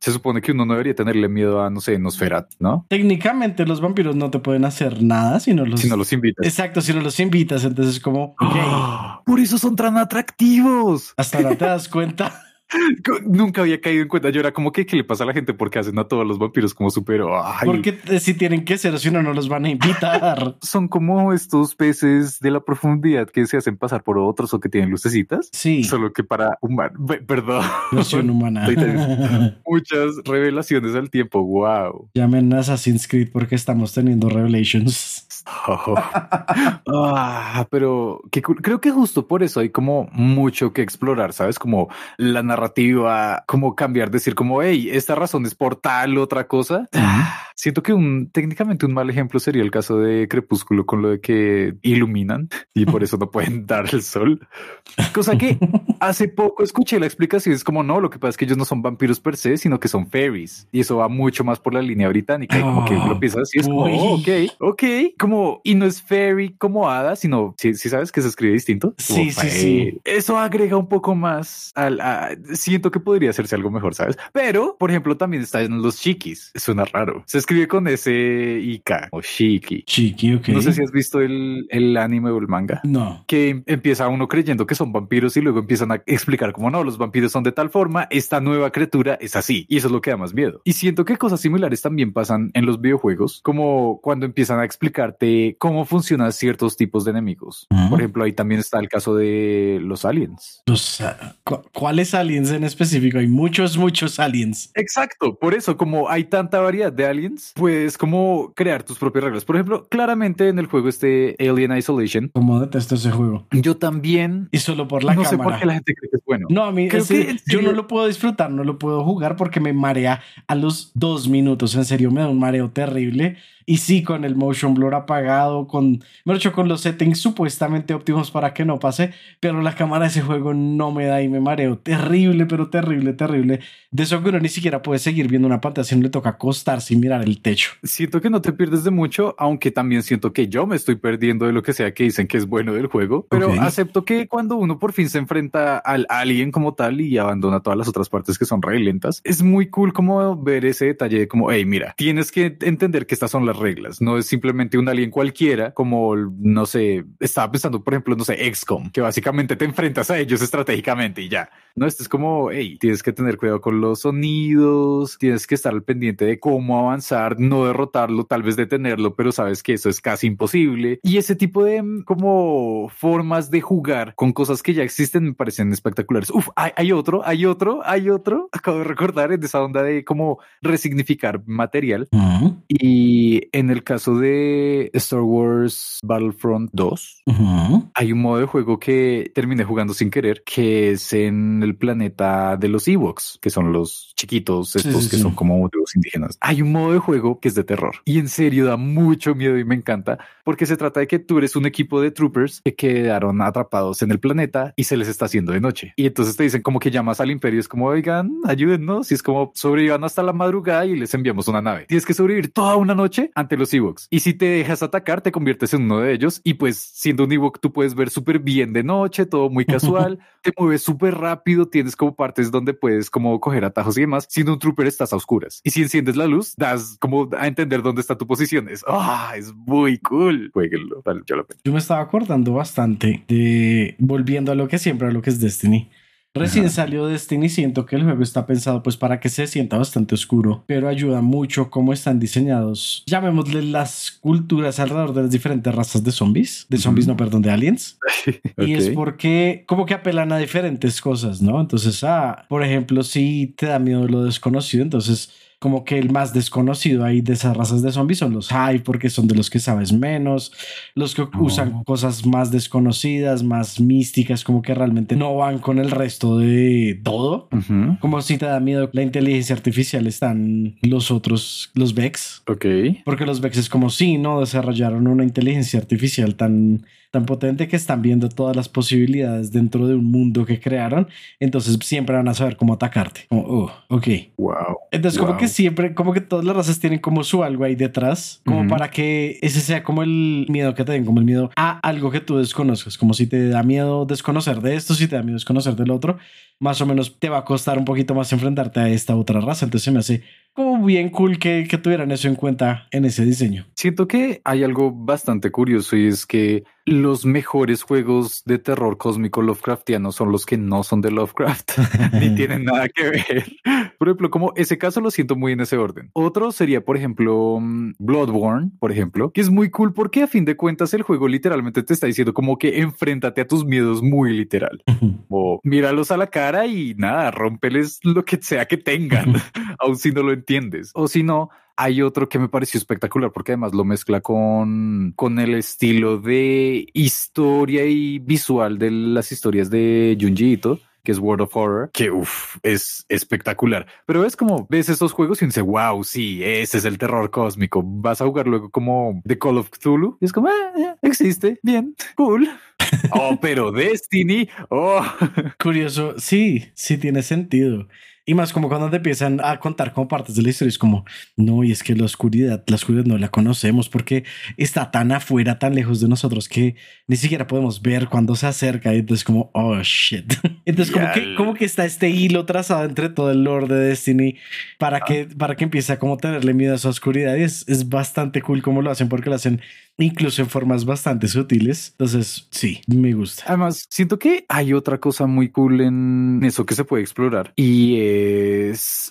Se supone que uno no debería tenerle miedo a, no sé, Nosferat, ¿no? Técnicamente los vampiros no te pueden hacer nada si no los, si no los invitas. Exacto, si no los invitas, entonces como... Por eso son tan atractivos. Hasta ahora te das cuenta. Nunca había caído en cuenta. Yo era como que qué le pasa a la gente porque hacen a todos los vampiros como súper. Porque si tienen que ser, si no, no los van a invitar. Son como estos peces de la profundidad que se hacen pasar por otros o que tienen lucecitas. Sí. Solo que para humano. Perdón. Versión humana. Muchas revelaciones al tiempo. Wow. Llamen a Assassin's Creed porque estamos teniendo revelations. ah, pero que, creo que justo por eso hay como mucho que explorar, ¿sabes? Como la narrativa, como cambiar, decir como, hey, esta razón es por tal otra cosa. Siento que un técnicamente un mal ejemplo sería el caso de Crepúsculo con lo de que iluminan y por eso no pueden dar el sol. Cosa que hace poco escuché la explicación. Es como no, lo que pasa es que ellos no son vampiros per se, sino que son fairies y eso va mucho más por la línea británica. Y como que lo piensas así, es como, oh, ok, ok, como y no es fairy como hada, sino si, sabes que se escribe distinto. Sí, sí, sí. Eso agrega un poco más al. siento que podría hacerse algo mejor, sabes? Pero, por ejemplo, también está en los chiquis. Suena raro. Se escribe con ese Ika o Shiki. Shiki, ok. No sé si has visto el, el anime o el manga. No. Que empieza uno creyendo que son vampiros y luego empiezan a explicar como no, los vampiros son de tal forma, esta nueva criatura es así. Y eso es lo que da más miedo. Y siento que cosas similares también pasan en los videojuegos, como cuando empiezan a explicarte cómo funcionan ciertos tipos de enemigos. Por ejemplo, ahí también está el caso de los aliens. Los, ¿Cuáles aliens en específico? Hay muchos, muchos aliens. Exacto. Por eso, como hay tanta variedad de aliens, puedes como crear tus propias reglas. Por ejemplo, claramente en el juego este Alien Isolation. Como detesto ese juego. Yo también. Y solo por la no cámara. No sé por qué la gente cree que es bueno. No, a mí Creo que, yo no lo puedo disfrutar, no lo puedo jugar porque me marea a los dos minutos. En serio, me da un mareo terrible. Y sí, con el motion blur apagado, con, me con los settings supuestamente óptimos para que no pase, pero la cámara de ese juego no me da y me mareo. Terrible, pero terrible, terrible. De eso que uno ni siquiera puede seguir viendo una pantalla, si no le toca acostarse y mirar el techo. Siento que no te pierdes de mucho, aunque también siento que yo me estoy perdiendo de lo que sea que dicen que es bueno del juego, pero acepto que cuando uno por fin se enfrenta al alien como tal y abandona todas las otras partes que son re lentas, es muy cool como ver ese detalle de como, hey, mira, tienes que entender que estas son las reglas. No es simplemente un alien cualquiera, como no sé, estaba pensando, por ejemplo, no sé, XCOM, que básicamente te enfrentas a ellos estratégicamente y ya. No, esto es como, hey, tienes que tener cuidado con los sonidos, tienes que estar al pendiente de cómo avanzar, no derrotarlo, tal vez detenerlo, pero sabes que eso es casi imposible. Y ese tipo de mm, como formas de jugar con cosas que ya existen me parecen espectaculares. Uf, hay, otro, hay otro, hay otro. Acabo de recordar en esa onda de cómo resignificar material. Y en el caso de Star Wars Battlefront 2, hay un modo de juego que terminé jugando sin querer, que es en el planeta de los Ewoks, que son los chiquitos, estos que son como los indígenas. Hay un modo de juego que es de terror y en serio da mucho miedo y me encanta porque se trata de que tú eres un equipo de troopers que quedaron atrapados en el planeta y se les está haciendo de noche. Y entonces te dicen como que llamas al imperio, es como, oigan, ayúdennos. Y es como sobrevivan hasta la madrugada y les enviamos una nave. Tienes que sobrevivir toda una noche ante los Ewoks. Y si te dejas atacar, te conviertes en uno de ellos. Y pues siendo un Ewok, tú puedes ver súper bien de noche, todo muy casual, te mueves súper rápido, tienes como partes donde puedes como coger atajos y demás. Siendo un trooper, estás a oscuras. Y si enciendes la luz, das como a entender dónde está tu posición. Es, ah, es muy cool. Jueguenlo, yo, lo yo me estaba acordando bastante de volviendo a lo que siempre, a lo que es Destiny. Recién salió Destiny, siento que el juego está pensado pues para que se sienta bastante oscuro, pero ayuda mucho cómo están diseñados, llamémosle las culturas alrededor de las diferentes razas de zombies, de zombies no, perdón, de aliens. Y es porque como que apelan a diferentes cosas, ¿no? Entonces, ah, por ejemplo, si te da miedo lo desconocido, entonces como que el más desconocido ahí de esas razas de zombies son los high porque son de los que sabes menos, los que usan cosas más desconocidas, más místicas, como que realmente no van con el resto de todo. Como si te da miedo la inteligencia artificial están los otros, los Vex. Ok. Porque los Vex es como si no desarrollaron una inteligencia artificial tan tan potente que están viendo todas las posibilidades dentro de un mundo que crearon, entonces siempre van a saber cómo atacarte. Como, oh, ok. Wow. Entonces, como que siempre, como que todas las razas tienen como su algo ahí detrás, como para que ese sea como el miedo que te den, como el miedo a algo que tú desconozcas, como si te da miedo desconocer de esto, si te da miedo desconocer del otro, más o menos te va a costar un poquito más enfrentarte a esta otra raza. Entonces se me hace como bien cool que, que tuvieran eso en cuenta en ese diseño. Siento que hay algo bastante curioso y es que los mejores juegos de terror cósmico Lovecraftiano son los que no son de Lovecraft, ni tienen nada que ver. Por ejemplo, como ese caso lo siento muy en ese orden. Otro sería, por ejemplo, mm, Bloodborne, por ejemplo, que es muy cool porque a fin de cuentas el juego literalmente te está diciendo como que enfréntate a tus miedos muy literal. o míralos a la cara y nada, rompeles lo que sea que tengan, aun si no lo entiendes. O si no, hay otro que me pareció espectacular porque además lo mezcla con, con el estilo de historia y visual de las historias de Junji Ito que es World of Horror, que uff, es espectacular. Pero es como ves estos juegos y dices, wow, sí, ese es el terror cósmico. Vas a jugar luego como The Call of Cthulhu y es como, eh, existe, bien, cool. oh, pero Destiny, oh. Curioso, sí, sí tiene sentido. Y más como cuando te empiezan a contar como partes de la historia, es como, no, y es que la oscuridad, la oscuridad no la conocemos porque está tan afuera, tan lejos de nosotros que ni siquiera podemos ver cuando se acerca. Y entonces como, oh, shit. Entonces como que, como que está este hilo trazado entre todo el lore de Destiny para ah. que, para que empiece a como tenerle miedo a esa oscuridad. Y es, es bastante cool cómo lo hacen porque lo hacen incluso en formas bastante sutiles. Entonces, sí, me gusta. Además, siento que hay otra cosa muy cool en eso que se puede explorar y es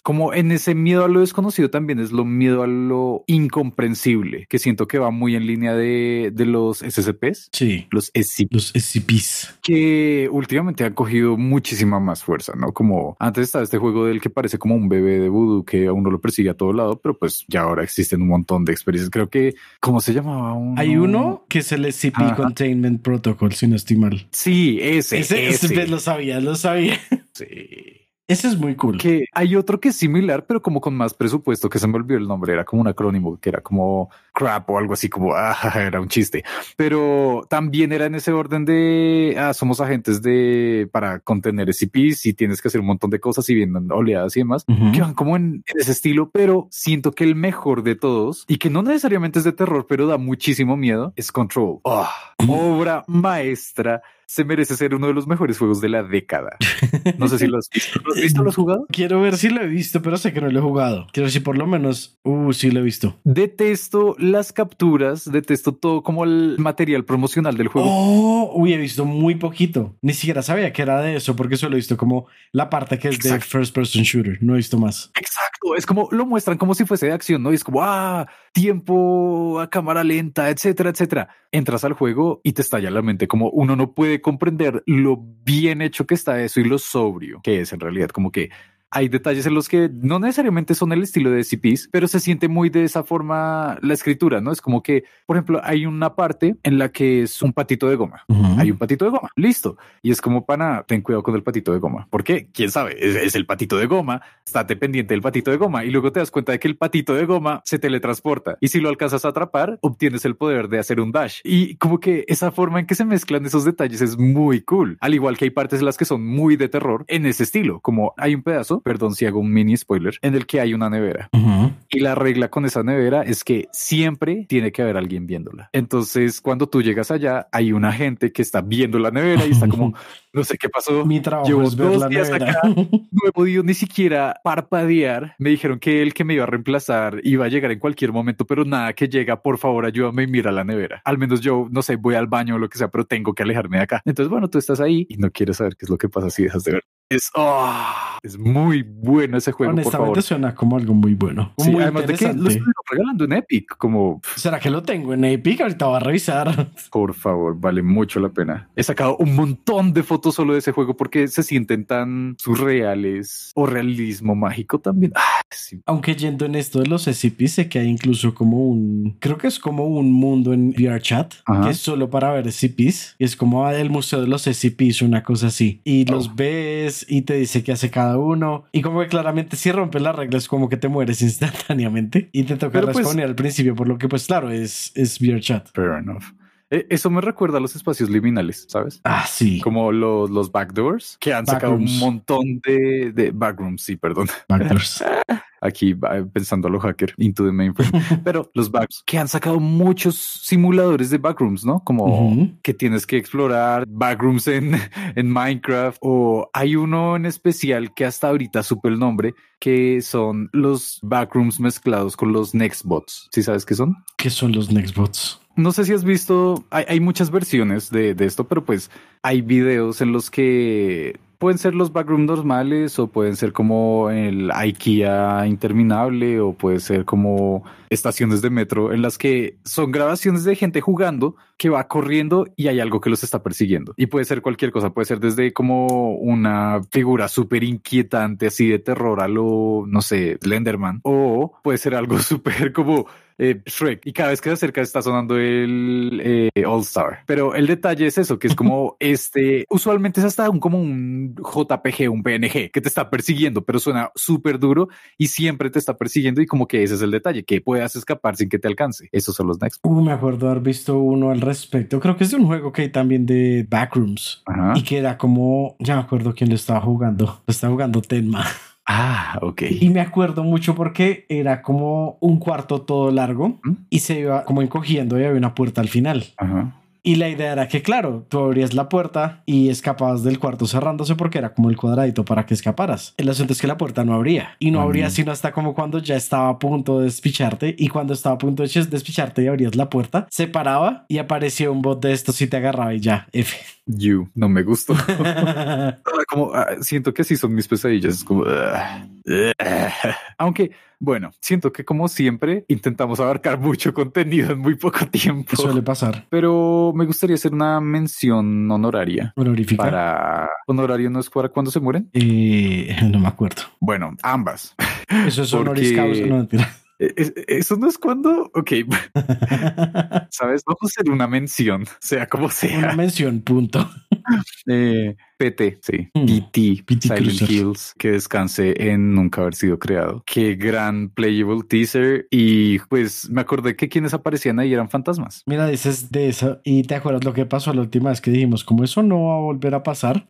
como en ese miedo a lo desconocido también es lo miedo a lo incomprensible, que siento que va muy en línea de, de los SCPs. Sí. Los SCP. Los SCPs. Que últimamente han cogido muchísima más fuerza, ¿no? Como antes estaba este juego del que parece como un bebé de voodoo que a uno lo persigue a todo lado, pero pues ya ahora existen un montón de experiencias. Creo que, ¿cómo se llamaba? Un hay uno que es el SCP Containment Protocol, si no estoy mal. Sí, ese. Ese, ese. lo sabía, lo sabía. Sí. Ese es muy cool. Que hay otro que es similar, pero como con más presupuesto, que se me olvidó el nombre, era como un acrónimo, que era como crap o algo así como, ah, era un chiste. Pero también era en ese orden de, ah, somos agentes de, para contener SCPs y tienes que hacer un montón de cosas y vienen oleadas y demás, que van como en, ese estilo, pero siento que el mejor de todos, y que no necesariamente es de terror, pero da muchísimo miedo, es Control. Oh, obra maestra se merece ser uno de los mejores juegos de la década. No sé si lo has visto. ¿Lo has visto? ¿Lo has jugado? Quiero ver si lo he visto, pero sé que no lo he jugado. Quiero decir, por lo menos, uh, sí lo he visto. Detesto las capturas, detesto todo como el material promocional del juego. Oh, uy, he visto muy poquito. Ni siquiera sabía que era de eso, porque solo he visto como la parte que es de first person shooter. No he visto más. Exacto. Es como lo muestran como si fuese de acción, ¿no? Y es como, ah, tiempo a cámara lenta, etcétera, etcétera. Entras al juego y te estalla la mente como uno no puede comprender lo bien hecho que está eso y lo sobrio que es en realidad, como que hay detalles en los que no necesariamente son el estilo de SCPs, pero se siente muy de esa forma la escritura, ¿no? Es como que, por ejemplo, hay una parte en la que es un patito de goma. Hay un patito de goma, listo. Y es como, pana, ten cuidado con el patito de goma. ¿Por qué? ¿Quién sabe? Es, el patito de goma, estate pendiente del patito de goma y luego te das cuenta de que el patito de goma se teletransporta. Y si lo alcanzas a atrapar, obtienes el poder de hacer un dash. Y como que esa forma en que se mezclan esos detalles es muy cool. Al igual que hay partes en las que son muy de terror en ese estilo, como hay un pedazo perdón si hago un mini spoiler, en el que hay una nevera. Y la regla con esa nevera es que siempre tiene que haber alguien viéndola. Entonces, cuando tú llegas allá, hay una gente que está viendo la nevera y está como, no sé qué pasó. Mi trabajo Llevo es ver la nevera. No he podido ni siquiera parpadear. Me dijeron que el que me iba a reemplazar iba a llegar en cualquier momento, pero nada que llega, por favor, ayúdame y mira la nevera. Al menos yo, no sé, voy al baño o lo que sea, pero tengo que alejarme de acá. Entonces, bueno, tú estás ahí y no quieres saber qué es lo que pasa si dejas de ver Es, ah, es muy bueno ese juego. Honestamente por favor. suena como algo muy bueno. Sí, muy además de que lo estoy regalando en Epic, como ¿Será que lo tengo en Epic? Ahorita voy a revisar. por favor, vale mucho la pena. He sacado un montón de fotos solo de ese juego porque se sienten tan surreales o realismo mágico también. Ah, sí. Aunque yendo en esto de los SCP, sé que hay incluso como un, creo que es como un mundo en VRChat Ajá. que es solo para ver SCPs. Y es como el museo de los SCPs, una cosa así. Y Oh. los ves y te dice qué hace cada uno. Y como que claramente si rompes las reglas, como que te mueres instantáneamente. Y te toca pues- responder al principio, por lo que pues claro, es, es VRChat. Fair enough. Eh, Eso me recuerda a los espacios liminales, ¿sabes? Ah, sí. Como los, los backdoors que han sacado un montón de, de backrooms, sí, perdón. Backdoors. Aquí va pensando a lo hacker into the mainframe, pero los backs que han sacado muchos simuladores de backrooms, ¿no? Como que tienes que explorar backrooms en, en Minecraft o hay uno en especial que hasta ahorita supe el nombre que son los backrooms mezclados con los Nextbots. ¿Sí sabes qué son? ¿Qué son los Nextbots? No sé si has visto, hay, hay muchas versiones de, de esto, pero pues hay videos en los que pueden ser los backrooms normales o pueden ser como el IKEA interminable o puede ser como estaciones de metro en las que son grabaciones de gente jugando que va corriendo y hay algo que los está persiguiendo. Y puede ser cualquier cosa, puede ser desde como una figura súper inquietante así de terror a lo, no sé, Slenderman o puede ser algo súper como eh, Shrek y cada vez que se acerca está sonando el eh, All Star. Pero el detalle es eso, que es como este, usualmente es hasta un, como un JPG, un PNG que te está persiguiendo, pero suena súper duro y siempre te está persiguiendo y como que ese es el detalle, que puedas escapar sin que te alcance. Esos son los next. Uh, me acuerdo haber visto uno al respecto. Creo que es de un juego que hay también de Backrooms. Ajá. Y que era como, ya me acuerdo quién lo estaba jugando. Lo estaba jugando Tenma. Ah, ok. Y me acuerdo mucho porque era como un cuarto todo largo ¿Mm? y se iba como encogiendo y había una puerta al final. Ajá. Y la idea era que, claro, tú abrías la puerta y escapabas del cuarto cerrándose porque era como el cuadradito para que escaparas. El asunto es que la puerta no abría y no abría sino hasta como cuando ya estaba a punto de despicharte y cuando estaba a punto de despicharte y abrías la puerta, se paraba y aparecía un bot de estos y te agarraba y ya, F. You, no me gustó. Como ah, siento que sí son mis pesadillas. Es como, ah, ah. aunque bueno, siento que como siempre intentamos abarcar mucho contenido en muy poco tiempo. Suele pasar. Pero me gustaría hacer una mención honoraria Honorífica. para honorario no es para cuando se mueren. Eh, no me acuerdo. Bueno, ambas. Eso es Porque- honoris causa. No, mentira. Es- Eso no es cuando. Ok, sabes, vamos a hacer una mención, sea como Una sea. mención, punto. Eh, PT, sí. Hmm. PT, PT Silent. Hills, que descanse en nunca haber sido creado. Qué gran playable teaser. Y pues me acordé que quienes aparecían ahí eran fantasmas. Mira, dices de eso y te acuerdas lo que pasó la última vez que dijimos, como eso no va a volver a pasar.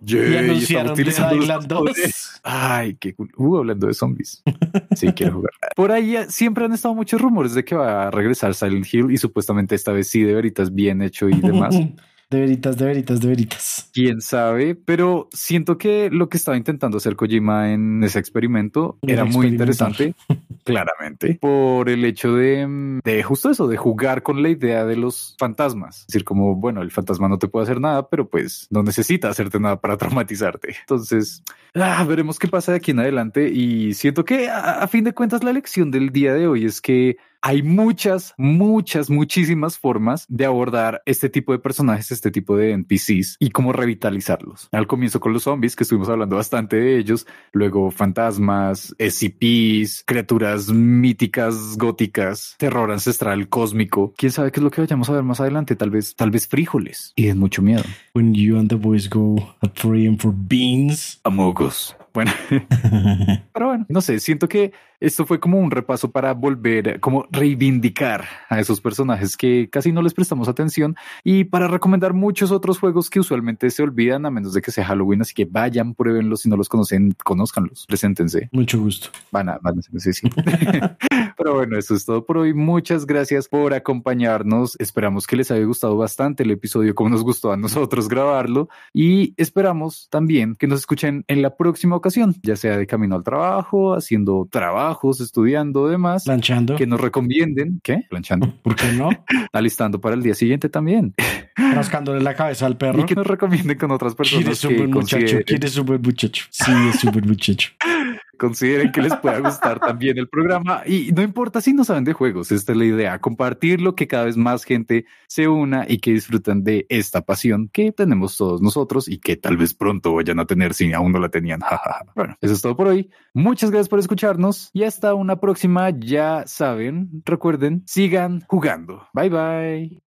Yay, anunciaron estamos Dead utilizando los Island 2. poderes. Ay, qué cool. Uh, hablando de zombies. Sí, quiero jugar. Por ahí eh, siempre han estado muchos rumores de que va a regresar Silent Hill y supuestamente esta vez sí de veritas bien hecho y demás. De veritas, de veritas, de veritas. Quién sabe, pero siento que lo que estaba intentando hacer Kojima en ese experimento Era muy interesante, claramente, por el hecho de, mm, de justo eso, de jugar con la idea de los fantasmas. Es decir, como, bueno, el fantasma no te puede hacer nada, pero pues no necesita hacerte nada para traumatizarte. Entonces, ah, veremos qué pasa de aquí en adelante y siento que a, a fin de cuentas la lección del día de hoy es que hay muchas, muchas, muchísimas formas de abordar este tipo de personajes, este tipo de NPCs y cómo revitalizarlos. Al comienzo con los zombies, que estuvimos hablando bastante de ellos, luego fantasmas, SCPs, criaturas míticas, góticas, terror ancestral, cósmico. Quién sabe qué es lo que vayamos a ver más adelante. Tal vez, tal vez frijoles y de mucho miedo. When you and the boys go at 3 and for beans. Amogos. Bueno, pero bueno, no sé, siento que esto fue como un repaso para volver, como reivindicar a esos personajes que casi no les prestamos atención y para recomendar muchos otros juegos que usualmente se olvidan a menos de que sea Halloween, así que vayan, pruébenlos, si no los conocen, conózcanlos, preséntense, Mucho gusto. van a, van a sí, sí. Pero bueno, eso es todo por hoy. Muchas gracias por acompañarnos. Esperamos que les haya gustado bastante el episodio como nos gustó a nosotros grabarlo y esperamos también que nos escuchen en la próxima ocasión, ya sea de camino al trabajo, haciendo trabajo trabajos, estudiando, demás. Planchando. Que nos recomienden. ¿Qué? Planchando. ¿Por qué no? Alistando para el día siguiente también. Rascándole la cabeza al perro. Y que nos recomienden con otras personas. ¿Quién es un buen muchacho? ¿Quién es un buen muchacho? Sí, es un buen muchacho. Consideren que les pueda gustar también el programa y no importa si no saben de juegos, esta es la idea, compartirlo, que cada vez más gente se una y que disfruten de esta pasión que tenemos todos nosotros y que tal vez pronto vayan a tener si aún no la tenían. bueno, eso es todo por hoy. Muchas gracias por escucharnos y hasta una próxima. Ya saben, recuerden, sigan jugando. Bye bye.